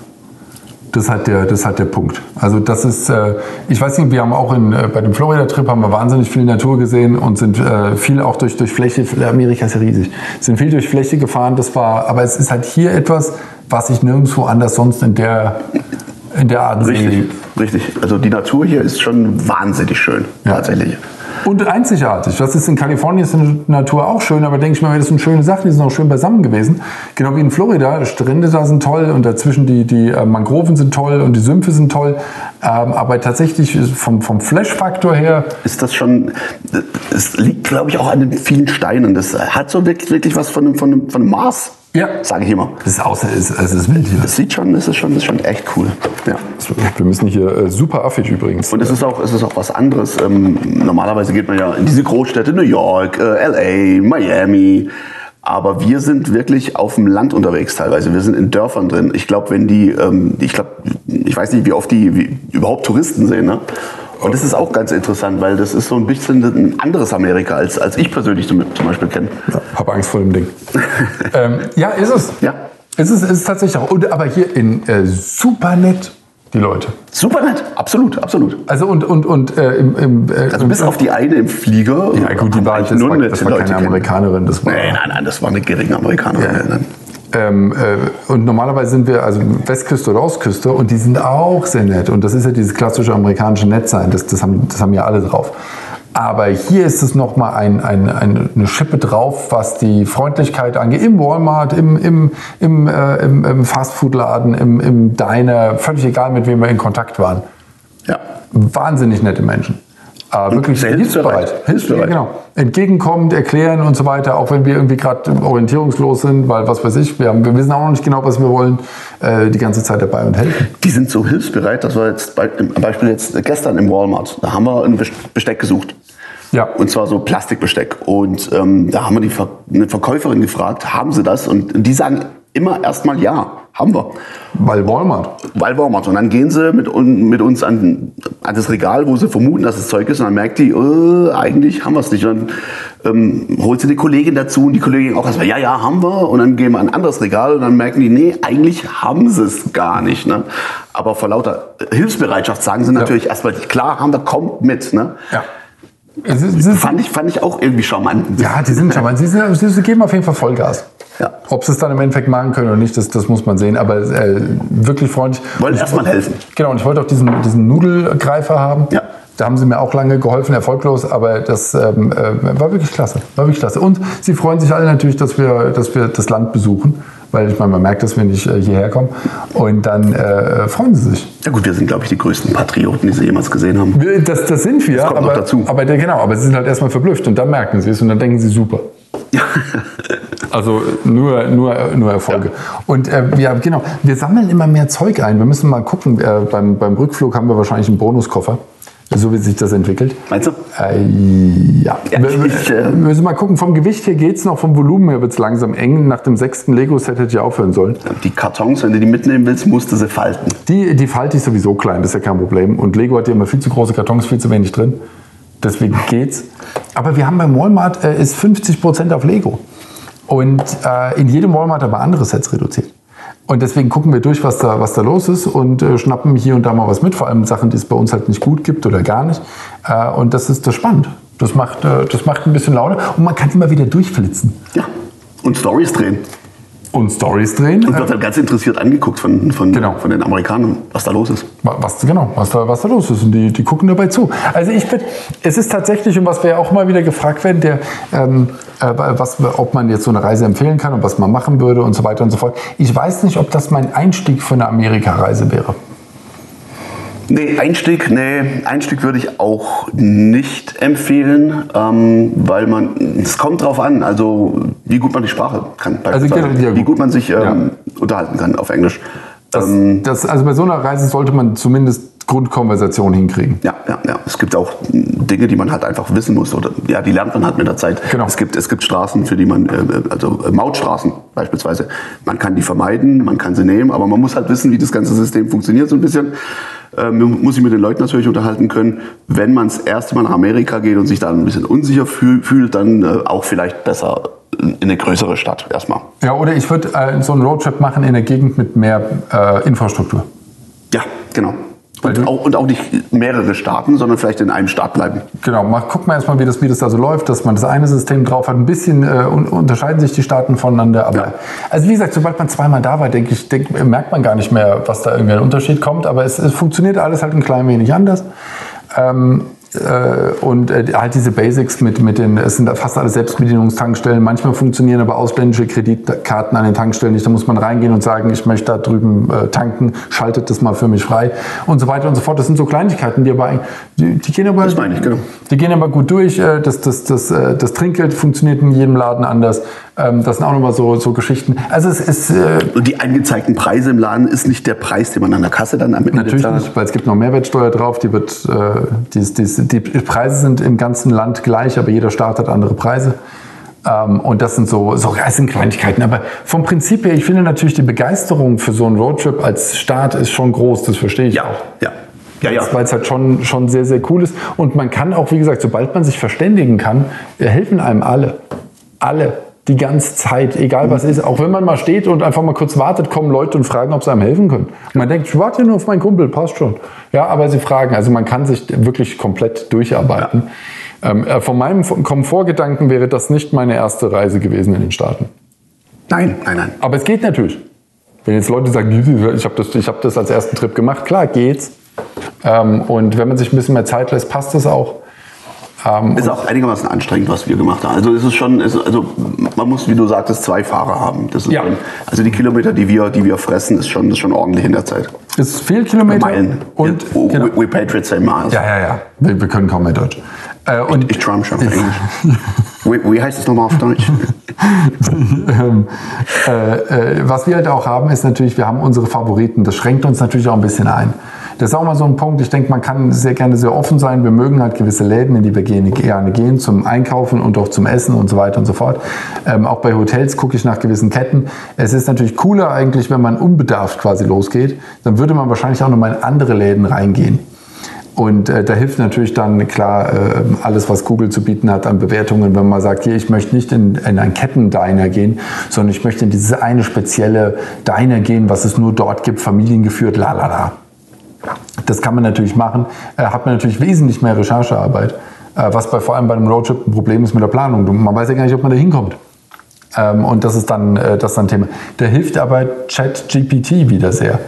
[SPEAKER 2] Das hat der, das hat der Punkt. Also das ist, äh, ich weiß nicht, wir haben auch in, äh, bei dem Florida-Trip haben wir wahnsinnig viel Natur gesehen und sind äh, viel auch durch, durch Fläche, Amerika ist ja riesig, sind viel durch Fläche gefahren. Das war, aber es ist halt hier etwas, was ich nirgendwo anders sonst in der, in der Art
[SPEAKER 3] Richtig,
[SPEAKER 2] sehe.
[SPEAKER 3] richtig. Also die Natur hier ist schon wahnsinnig schön,
[SPEAKER 2] Ja.
[SPEAKER 3] tatsächlich.
[SPEAKER 2] Und einzigartig. Das ist in Kalifornien ist die Natur auch schön, aber denke ich mir, das sind schöne Sachen, die sind auch schön beisammen gewesen. Genau wie in Florida. Strände da sind toll und dazwischen die, die äh, Mangroven sind toll und die Sümpfe sind toll. Ähm, aber tatsächlich vom, vom Flash-Faktor her,
[SPEAKER 3] Ist das schon, es liegt, glaube ich, auch an den vielen Steinen. Das hat so wirklich, wirklich was von von von Mars,
[SPEAKER 2] Ja.
[SPEAKER 3] sage ich immer.
[SPEAKER 2] das ist außer, es, es ist wild hier.
[SPEAKER 3] Das sieht schon, das ist schon, das ist schon echt cool. Ja.
[SPEAKER 2] Wir müssen hier äh, super affig übrigens.
[SPEAKER 3] Und es ist auch, es ist auch was anderes. Ähm, normalerweise geht man ja in diese Großstädte, New York, äh, LA, Miami. Aber wir sind wirklich auf dem Land unterwegs teilweise. Wir sind in Dörfern drin. Ich glaube, wenn die, ähm, ich glaube, ich weiß nicht, wie oft die wie, überhaupt Touristen sehen. Ne? Und das ist auch ganz interessant, weil das ist so ein bisschen ein anderes Amerika, als, als ich persönlich zum, Beispiel kenne.
[SPEAKER 2] Ja, hab Angst vor dem Ding. ähm, ja, ist es.
[SPEAKER 3] Ja.
[SPEAKER 2] Es ist, es ist tatsächlich auch. Und, aber hier in äh, super nett, die Leute.
[SPEAKER 3] Super nett, absolut, absolut.
[SPEAKER 2] Also und, und, und äh, im, im, äh,
[SPEAKER 3] Also bis auf die eine im Flieger.
[SPEAKER 2] Ja, gut, die war, das
[SPEAKER 3] nur
[SPEAKER 2] war, das war
[SPEAKER 3] Leute
[SPEAKER 2] keine
[SPEAKER 3] kennen.
[SPEAKER 2] Amerikanerin. Das war,
[SPEAKER 3] Nein, nein, nein, das war eine geringe Amerikanerin.
[SPEAKER 2] Ja. Ähm, äh, und normalerweise sind wir also Westküste oder Ostküste und die sind auch sehr nett. Und das ist ja dieses klassische amerikanische Nettsein, das, das, haben, das haben ja alle drauf. Aber hier ist es nochmal ein, ein, ein, eine Schippe drauf, was die Freundlichkeit angeht. Im Walmart, im, im, im, äh, im, im Fastfood-Laden, im, im Diner, völlig egal, mit wem wir in Kontakt waren.
[SPEAKER 3] Ja.
[SPEAKER 2] Wahnsinnig nette Menschen. Äh, wirklich
[SPEAKER 3] sehr hilfsbereit.
[SPEAKER 2] hilfsbereit. Hilfsbereit. Genau. Entgegenkommend, erklären und so weiter, auch wenn wir irgendwie gerade orientierungslos sind, weil was weiß ich, wir, haben, wir wissen auch noch nicht genau, was wir wollen, äh, die ganze Zeit dabei und helfen.
[SPEAKER 3] Die sind so hilfsbereit, dass wir jetzt bei, im Beispiel jetzt gestern im Walmart, da haben wir ein Best- Besteck gesucht.
[SPEAKER 2] Ja.
[SPEAKER 3] Und zwar so Plastikbesteck. Und ähm, da haben wir die Ver eine Verkäuferin gefragt, haben sie das? Und die sagen immer erstmal ja, haben wir.
[SPEAKER 2] Weil Walmart.
[SPEAKER 3] Weil Walmart. Und dann gehen sie mit, mit uns an, an das Regal, wo sie vermuten, dass es Zeug ist. Und dann merkt die, äh, eigentlich haben wir es nicht. Und ähm, holst du die Kollegin dazu und die Kollegin auch erstmal, ja, ja, haben wir. Und dann gehen wir an ein anderes Regal und dann merken die, nee, eigentlich haben sie es gar nicht. Ne? Aber vor lauter Hilfsbereitschaft sagen sie natürlich erstmal, klar, haben wir, kommt mit. Ne?
[SPEAKER 2] Ja. Ist,
[SPEAKER 3] Fand, ich, fand ich auch irgendwie charmant.
[SPEAKER 2] ja, die sind charmant. Sie, sind, sie, geben auf jeden Fall Vollgas.
[SPEAKER 3] Ja.
[SPEAKER 2] Ob sie es dann im Endeffekt machen können oder nicht, das, das muss man sehen. Aber äh, wirklich freundlich.
[SPEAKER 3] Wollen erstmal helfen.
[SPEAKER 2] Genau, und ich wollte auch diesen, diesen Nudelgreifer haben.
[SPEAKER 3] Ja.
[SPEAKER 2] Da haben sie mir auch lange geholfen, erfolglos, aber das ähm, äh, war wirklich klasse. War wirklich klasse. Und sie freuen sich alle natürlich, dass wir, dass wir das Land besuchen, weil ich meine, man merkt, dass wir nicht äh, hierher kommen. Und dann äh, freuen sie sich.
[SPEAKER 3] Ja gut, wir sind, glaube ich, die größten Patrioten, die sie jemals gesehen haben.
[SPEAKER 2] Wir- Das, das sind wir,
[SPEAKER 3] kommt noch
[SPEAKER 2] aber,
[SPEAKER 3] dazu.
[SPEAKER 2] aber genau, aber sie sind halt erstmal verblüfft und dann merken sie es und dann denken sie super. Also nur, nur, nur Erfolge. Und äh, ja, genau, wir sammeln immer mehr Zeug ein. Wir müssen mal gucken, äh, beim, beim Rückflug haben wir wahrscheinlich einen Bonuskoffer, so wie sich das entwickelt.
[SPEAKER 3] Meinst du?
[SPEAKER 2] Äh, ja.
[SPEAKER 3] Ja,
[SPEAKER 2] wir,
[SPEAKER 3] ich,
[SPEAKER 2] wir
[SPEAKER 3] äh,
[SPEAKER 2] müssen mal gucken, vom Gewicht her geht es noch, vom Volumen her wird es langsam eng. Nach dem sechsten Lego-Set hätte ich aufhören sollen.
[SPEAKER 3] Die Kartons, wenn du die mitnehmen willst, musst du sie falten.
[SPEAKER 2] Die, die falte ich sowieso klein, das ist ja kein Problem. Und Lego hat ja immer viel zu große Kartons, viel zu wenig drin. Deswegen geht's. Aber wir haben beim Walmart äh, ist 50% auf Lego. Und äh, in jedem Walmart aber andere Sets reduziert. Und deswegen gucken wir durch, was da, was da los ist und äh, schnappen hier und da mal was mit. Vor allem Sachen, die es bei uns halt nicht gut gibt oder gar nicht. Äh, und das ist das spannend. Das macht, äh, das macht ein bisschen Laune. Und man kann immer wieder durchflitzen
[SPEAKER 3] Ja. Und Stories drehen.
[SPEAKER 2] Und Stories drehen.
[SPEAKER 3] Und wird dann ganz interessiert angeguckt von, von,
[SPEAKER 2] Genau.
[SPEAKER 3] von den Amerikanern, was da los ist.
[SPEAKER 2] Was, genau, was da, was da los ist. Und die, die gucken dabei zu. Also ich bin, es ist tatsächlich, und was wir ja auch immer wieder gefragt werden, der, ähm, äh, was, ob man jetzt so eine Reise empfehlen kann und was man machen würde und so weiter und so fort. Ich weiß nicht, ob das mein Einstieg für eine Amerika-Reise wäre.
[SPEAKER 3] Nee, Einstieg, nee, Einstieg würde ich auch nicht empfehlen, ähm, weil man, es kommt drauf an, also wie gut man die Sprache kann,
[SPEAKER 2] genau, ja,
[SPEAKER 3] wie
[SPEAKER 2] gut.
[SPEAKER 3] gut man sich ähm,
[SPEAKER 2] Ja.
[SPEAKER 3] unterhalten kann auf Englisch.
[SPEAKER 2] Das,
[SPEAKER 3] Ähm,
[SPEAKER 2] das, also bei so einer Reise sollte man zumindest Grundkonversation hinkriegen.
[SPEAKER 3] ja, ja, ja. Es gibt auch Dinge, die man halt einfach wissen muss. Oder ja, die lernt man halt mit der Zeit.
[SPEAKER 2] Genau.
[SPEAKER 3] Es gibt, es gibt Straßen, für die man, äh, also äh, Mautstraßen beispielsweise. Man kann die vermeiden, man kann sie nehmen, aber man muss halt wissen, wie das ganze System funktioniert so ein bisschen. Ähm, man muss sich mit den Leuten natürlich unterhalten können. Wenn man das erste Mal nach Amerika geht und sich da ein bisschen unsicher fühl, fühlt, dann äh, auch vielleicht besser in eine größere Stadt erstmal.
[SPEAKER 2] Ja, oder ich würde äh, so einen Roadtrip machen in einer Gegend mit mehr äh, Infrastruktur.
[SPEAKER 3] Ja, genau.
[SPEAKER 2] Du-
[SPEAKER 3] auch, und auch nicht mehrere Staaten, sondern vielleicht in einem Staat bleiben.
[SPEAKER 2] Genau, mal, guck mal erstmal, wie das, wie das da so läuft, dass man das eine System drauf hat. Ein bisschen äh, un unterscheiden sich die Staaten voneinander. Aber
[SPEAKER 3] Ja.
[SPEAKER 2] also wie gesagt, sobald man zweimal da war, denke ich, denk, merkt man gar nicht mehr, was da irgendwie ein Unterschied kommt. Aber es, es funktioniert alles halt ein klein wenig anders. Ähm, äh, und äh, halt diese Basics mit, mit den, es sind fast alle Selbstbedienungstankstellen. Manchmal funktionieren aber ausländische Kreditkarten an den Tankstellen nicht. Da muss man reingehen und sagen, ich möchte da drüben äh, tanken, schaltet das mal für mich frei und so weiter und so fort. Das sind so Kleinigkeiten, die aber eigentlich, die, die gehen aber
[SPEAKER 3] Das meine ich, genau.
[SPEAKER 2] die gehen aber gut durch. äh, Das, das, das, äh, das Trinkgeld funktioniert in jedem Laden anders. Ähm, Das sind auch nochmal so, so Geschichten. Also es ist äh,
[SPEAKER 3] Und die angezeigten Preise im Laden ist nicht der Preis, den man an der Kasse dann am Ende
[SPEAKER 2] natürlich nicht, weil es gibt noch Mehrwertsteuer drauf. Die, wird, äh, die, die, die Preise sind im ganzen Land gleich, aber jeder Staat hat andere Preise. Ähm, Und das sind so, so das sind Kleinigkeiten. Aber vom Prinzip her, ich finde natürlich die Begeisterung für so einen Roadtrip als Staat ist schon groß. Das verstehe ich
[SPEAKER 3] Ja,
[SPEAKER 2] auch.
[SPEAKER 3] ja. Ja, ja.
[SPEAKER 2] Weil es halt schon, schon sehr, sehr cool ist. Und man kann auch, wie gesagt, sobald man sich verständigen kann, helfen einem alle. Alle. Die ganze Zeit, egal was ist. Auch wenn man mal steht und einfach mal kurz wartet, kommen Leute und fragen, ob sie einem helfen können. Und man denkt, ich warte nur auf meinen Kumpel, passt schon. Ja, aber sie fragen. Also man kann sich wirklich komplett durcharbeiten. Ähm, äh, von meinem Komfortgedanken wäre das nicht meine erste Reise gewesen in den Staaten.
[SPEAKER 3] Nein, nein, nein.
[SPEAKER 2] Aber es geht natürlich. Wenn jetzt Leute sagen, ich habe das, ich hab das als ersten Trip gemacht, klar geht's. Ähm, und wenn man sich ein bisschen mehr Zeit lässt, passt das auch. Ähm,
[SPEAKER 3] Ist auch einigermaßen anstrengend, was wir gemacht haben. Also es ist schon, es, also man muss, wie du sagtest, zwei Fahrer haben.
[SPEAKER 2] Ja.
[SPEAKER 3] schon, also die Kilometer, die wir, die wir fressen, ist schon, ist schon ordentlich in der Zeit.
[SPEAKER 2] es ist viel Kilometer.
[SPEAKER 3] Meilen.
[SPEAKER 2] Und,
[SPEAKER 3] we,
[SPEAKER 2] genau.
[SPEAKER 3] we patriot say miles.
[SPEAKER 2] Ja, ja, ja. Wir, wir können kaum mehr Deutsch. Äh, und
[SPEAKER 3] Ich träume schon auf Englisch. wie, wie heißt es nochmal auf Deutsch?
[SPEAKER 2] ähm, äh, äh, was wir halt auch haben, ist natürlich, wir haben unsere Favoriten. Das schränkt uns natürlich auch ein bisschen ein. Das ist auch mal so ein Punkt. Ich denke, man kann sehr gerne sehr offen sein. Wir mögen halt gewisse Läden, in die wir gerne gehen, zum Einkaufen und auch zum Essen und so weiter und so fort. Ähm, auch bei Hotels gucke ich nach gewissen Ketten. Es ist natürlich cooler eigentlich, wenn man unbedarft quasi losgeht. Dann würde man wahrscheinlich auch nochmal in andere Läden reingehen. Und äh, da hilft natürlich dann klar äh, alles, was Google zu bieten hat an Bewertungen, wenn man sagt, hier, ich möchte nicht in, in ein Ketten-Diner gehen, sondern ich möchte in dieses eine spezielle Diner gehen, was es nur dort gibt, familiengeführt, la la la. Das kann man natürlich machen, äh, hat man natürlich wesentlich mehr Recherchearbeit, äh, was bei, vor allem bei einem Roadtrip ein Problem ist mit der Planung. Man weiß ja gar nicht, ob man da hinkommt. Ähm, und das ist dann äh, das ist dann Thema. Da hilft aber ChatGPT wieder sehr.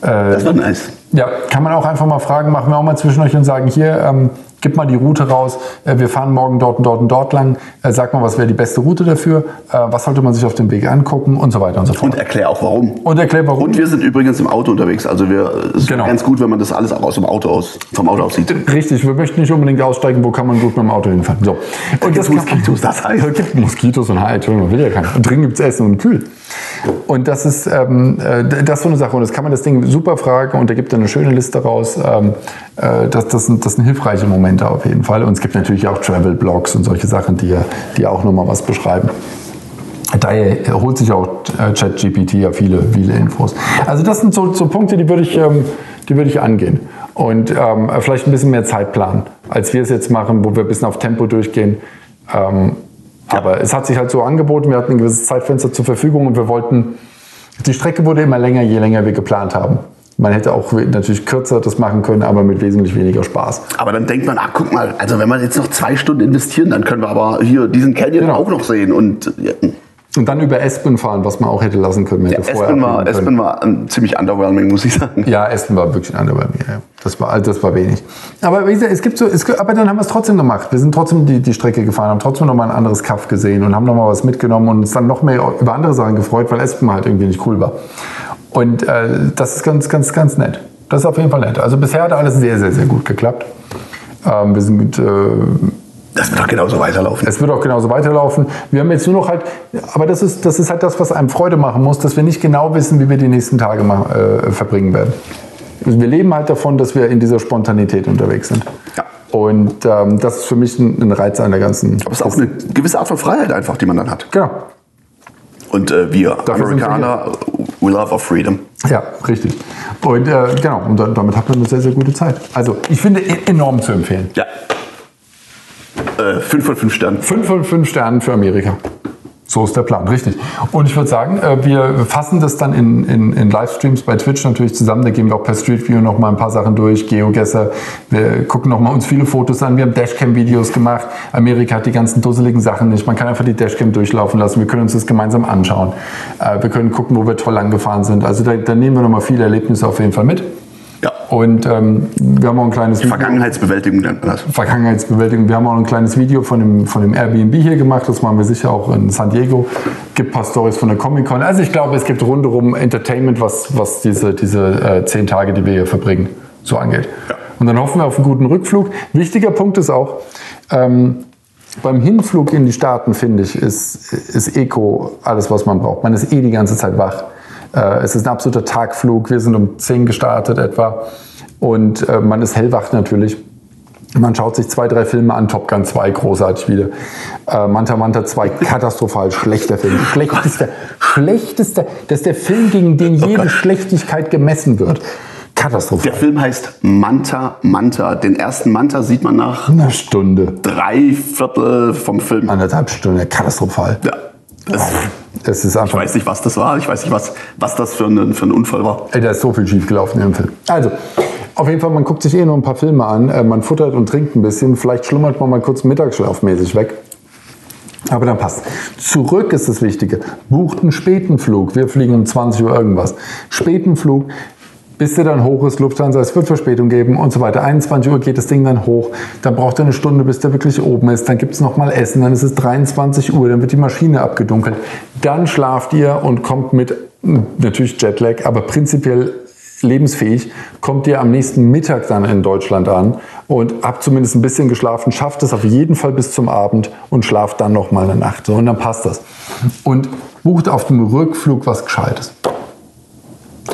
[SPEAKER 3] Das war nice.
[SPEAKER 2] Ja, kann man auch einfach mal fragen, machen wir auch mal zwischen euch und sagen, hier, ähm, gib mal die Route raus, äh, wir fahren morgen dort und dort und dort lang, äh, sag mal, was wäre die beste Route dafür, äh, was sollte man sich auf dem Weg angucken und so weiter und so fort.
[SPEAKER 3] Und erklär auch warum.
[SPEAKER 2] Und erklär warum.
[SPEAKER 3] Und wir sind übrigens im Auto unterwegs. Also wir, es ist
[SPEAKER 2] Genau.
[SPEAKER 3] ganz gut, wenn man das alles auch aus dem Auto aus, vom Auto aus sieht.
[SPEAKER 2] Richtig, wir möchten nicht unbedingt aussteigen, wo kann man gut mit dem Auto hinfahren. So. Und
[SPEAKER 3] gibt's
[SPEAKER 2] kann-
[SPEAKER 3] Moskitos, das heißt.
[SPEAKER 2] Da gibt Moskitos und Hai, Entschuldigung, will ja keiner. Und drin gibt es Essen und Kühl. Und das ist, ähm, äh, das ist so eine Sache. Und das kann man das Ding super fragen und da gibt er eine schöne Liste raus. Ähm, äh, das, das, sind, das sind hilfreiche Momente auf jeden Fall. Und es gibt natürlich auch Travel-Blogs und solche Sachen, die, die auch nochmal was beschreiben. Daher holt sich auch äh, ChatGPT ja viele, viele Infos. Also das sind so, so Punkte, die würde ich, ähm, die würde ich angehen. Und ähm, vielleicht ein bisschen mehr Zeit planen, als wir es jetzt machen, wo wir ein bisschen auf Tempo durchgehen. Ähm, Aber es hat sich halt so angeboten, wir hatten ein gewisses Zeitfenster zur Verfügung und wir wollten, die Strecke wurde immer länger, je länger wir geplant haben. Man hätte auch natürlich kürzer das machen können, aber mit wesentlich weniger Spaß.
[SPEAKER 3] Aber dann denkt man, ach guck mal, also wenn wir jetzt noch zwei Stunden investieren, dann können wir aber hier diesen Canyon
[SPEAKER 2] Genau.
[SPEAKER 3] auch noch sehen. Und ja,
[SPEAKER 2] Und dann über Espen fahren, was man auch hätte lassen können. Vorher
[SPEAKER 3] Espen, war. Espen war ähm, ziemlich underwhelming, muss ich sagen.
[SPEAKER 2] Ja, Essen war wirklich mir. Ja. Das war, das war wenig. Aber wie gesagt, es gibt so, es, aber dann haben wir es trotzdem gemacht. Wir sind trotzdem die, die Strecke gefahren, haben trotzdem noch mal ein anderes Kaff gesehen und haben noch mal was mitgenommen und uns dann noch mehr über andere Sachen gefreut, weil Espen halt irgendwie nicht cool war. Und äh, das ist ganz, ganz, ganz nett. Das ist auf jeden Fall nett. Also bisher hat alles sehr, sehr, sehr gut geklappt. Ähm, wir sind äh,
[SPEAKER 3] Das wird doch genauso weiterlaufen.
[SPEAKER 2] es wird auch genauso weiterlaufen. Wir haben jetzt nur noch halt, aber das ist, das ist halt das, was einem Freude machen muss, dass wir nicht genau wissen, wie wir die nächsten Tage ma- äh, verbringen werden. Also wir leben halt davon, dass wir in dieser Spontanität unterwegs sind.
[SPEAKER 3] Ja.
[SPEAKER 2] Und ähm, das ist für mich ein, ein Reiz an der ganzen.
[SPEAKER 3] Aber es ist auch eine gewisse Art von Freiheit einfach, die man dann hat.
[SPEAKER 2] Genau.
[SPEAKER 3] Und äh, wir
[SPEAKER 2] Dafür
[SPEAKER 3] Amerikaner, we love our freedom.
[SPEAKER 2] Ja, richtig. Und äh, genau, und damit hat man eine sehr, sehr gute Zeit. Also ich finde e- enorm zu empfehlen.
[SPEAKER 3] Ja. Äh, fünf von fünf Sternen.
[SPEAKER 2] 5 von 5 Sternen für Amerika. So ist der Plan, richtig. Und ich würde sagen, äh, wir fassen das dann in, in, in Livestreams bei Twitch natürlich zusammen. Da gehen wir auch per Street View noch mal ein paar Sachen durch. GeoGuessr, wir gucken noch mal uns viele Fotos an. Wir haben Dashcam-Videos gemacht. Amerika hat die ganzen dusseligen Sachen nicht. Man kann einfach die Dashcam durchlaufen lassen. Wir können uns das gemeinsam anschauen. Äh, Wir können gucken, wo wir toll angefahren sind. Also da, da nehmen wir noch mal viele Erlebnisse auf jeden Fall mit. Und ähm, wir haben auch ein kleines Video.
[SPEAKER 3] Vergangenheitsbewältigung nennt man das.
[SPEAKER 2] Vergangenheitsbewältigung. Wir haben auch ein kleines Video von dem, von dem Airbnb hier gemacht. Das machen wir sicher auch in San Diego. Gibt ein paar Stories von der Comic-Con. Also ich glaube, es gibt rundherum Entertainment, was, was diese, diese äh, zehn Tage, die wir hier verbringen, so angeht.
[SPEAKER 3] Ja.
[SPEAKER 2] Und dann hoffen wir auf einen guten Rückflug. Wichtiger Punkt ist auch, ähm, beim Hinflug in die Staaten, finde ich, ist, ist Eco alles, was man braucht. Man ist eh die ganze Zeit wach. Äh, es ist ein absoluter Tagflug. Wir sind um 10 gestartet etwa. Und äh, man ist hellwach natürlich. Man schaut sich zwei, drei Filme an. Top Gun 2, großartig wieder. Äh, Manta Manta 2, katastrophal schlechter Film. Schlechtester, schlechtester. Das ist der Film, gegen den jede Schlechtigkeit gemessen wird. Katastrophal.
[SPEAKER 3] Der Film heißt Manta Manta. Den ersten Manta sieht man nach
[SPEAKER 2] Eine Stunde,
[SPEAKER 3] drei Viertel vom Film.
[SPEAKER 2] anderthalb Stunden, katastrophal.
[SPEAKER 3] Ja. Das,
[SPEAKER 2] Es ist
[SPEAKER 3] ich
[SPEAKER 2] einfach.
[SPEAKER 3] weiß nicht, was das war. Ich weiß nicht, was, was das für ein, für ein Unfall war.
[SPEAKER 2] Ey, da ist so viel schief gelaufen im Film. Also, auf jeden Fall, man guckt sich eh nur ein paar Filme an, äh, man futtert und trinkt ein bisschen, vielleicht schlummert man mal kurz mittagsschlafmäßig weg. Aber dann passt. Zurück ist das Wichtige. Bucht einen späten Flug. Wir fliegen um 20 Uhr irgendwas. Späten Flug, bis der dann hoch ist, Lufthansa, es wird Verspätung geben und so weiter. 21 Uhr geht das Ding dann hoch. Dann braucht er eine Stunde, bis der wirklich oben ist. Dann gibt es nochmal Essen. Dann ist es 23 Uhr. Dann wird die Maschine abgedunkelt. Dann schlaft ihr und kommt mit, natürlich Jetlag, aber prinzipiell lebensfähig, kommt ihr am nächsten Mittag dann in Deutschland an und habt zumindest ein bisschen geschlafen, schafft es auf jeden Fall bis zum Abend und schlaft dann noch mal eine Nacht. So, und dann passt das. Und bucht auf dem Rückflug was Gescheites.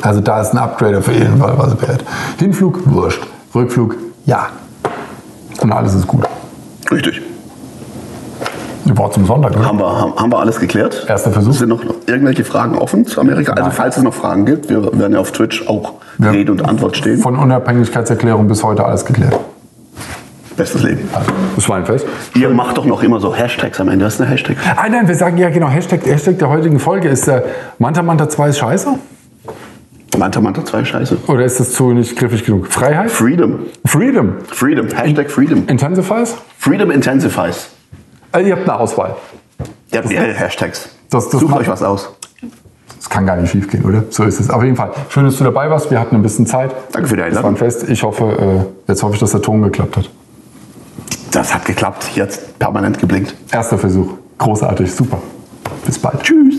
[SPEAKER 2] Also da ist ein Upgrade auf jeden Fall was wert. Hinflug, wurscht. Rückflug, ja. Und alles ist gut.
[SPEAKER 3] Richtig.
[SPEAKER 2] Braucht zum Sonntag, oder?
[SPEAKER 3] Haben wir, haben, haben wir alles geklärt?
[SPEAKER 2] Erster Versuch.
[SPEAKER 3] Sind noch, irgendwelche Fragen offen zu Amerika? Also falls es noch Fragen gibt, wir werden ja auf Twitch auch
[SPEAKER 2] Ja.
[SPEAKER 3] Rede und Antwort stehen.
[SPEAKER 2] Von Unabhängigkeitserklärung bis heute alles geklärt.
[SPEAKER 3] Bestes Leben.
[SPEAKER 2] Also, das war ein Fest.
[SPEAKER 3] Ihr macht doch noch immer so Hashtags am Ende. Das ist eine Hashtag.
[SPEAKER 2] Ah nein, wir sagen ja genau, Hashtag, Hashtag der heutigen Folge ist äh, Manta Manta 2 ist scheiße?
[SPEAKER 3] Manta Manta 2 Scheiße.
[SPEAKER 2] Oder ist das zu nicht griffig genug? Freiheit?
[SPEAKER 3] Freedom.
[SPEAKER 2] Freedom.
[SPEAKER 3] Freedom. Hashtag Freedom.
[SPEAKER 2] Intensifies?
[SPEAKER 3] Freedom intensifies.
[SPEAKER 2] Äh, ihr habt eine Auswahl.
[SPEAKER 3] Ihr habt mehrere Hashtags.
[SPEAKER 2] Das- das
[SPEAKER 3] Sucht euch was aus.
[SPEAKER 2] Das kann gar nicht schief gehen, oder? So ist es. Auf jeden Fall. Schön, dass du dabei warst. Wir hatten ein bisschen Zeit.
[SPEAKER 3] Danke für die
[SPEAKER 2] Das war ein
[SPEAKER 3] Einladung.
[SPEAKER 2] Fest. Ich hoffe, äh, jetzt hoffe ich, dass der Ton geklappt hat.
[SPEAKER 3] Das hat geklappt. Jetzt permanent geblinkt.
[SPEAKER 2] Erster Versuch. Großartig. Super. Bis bald.
[SPEAKER 3] Tschüss.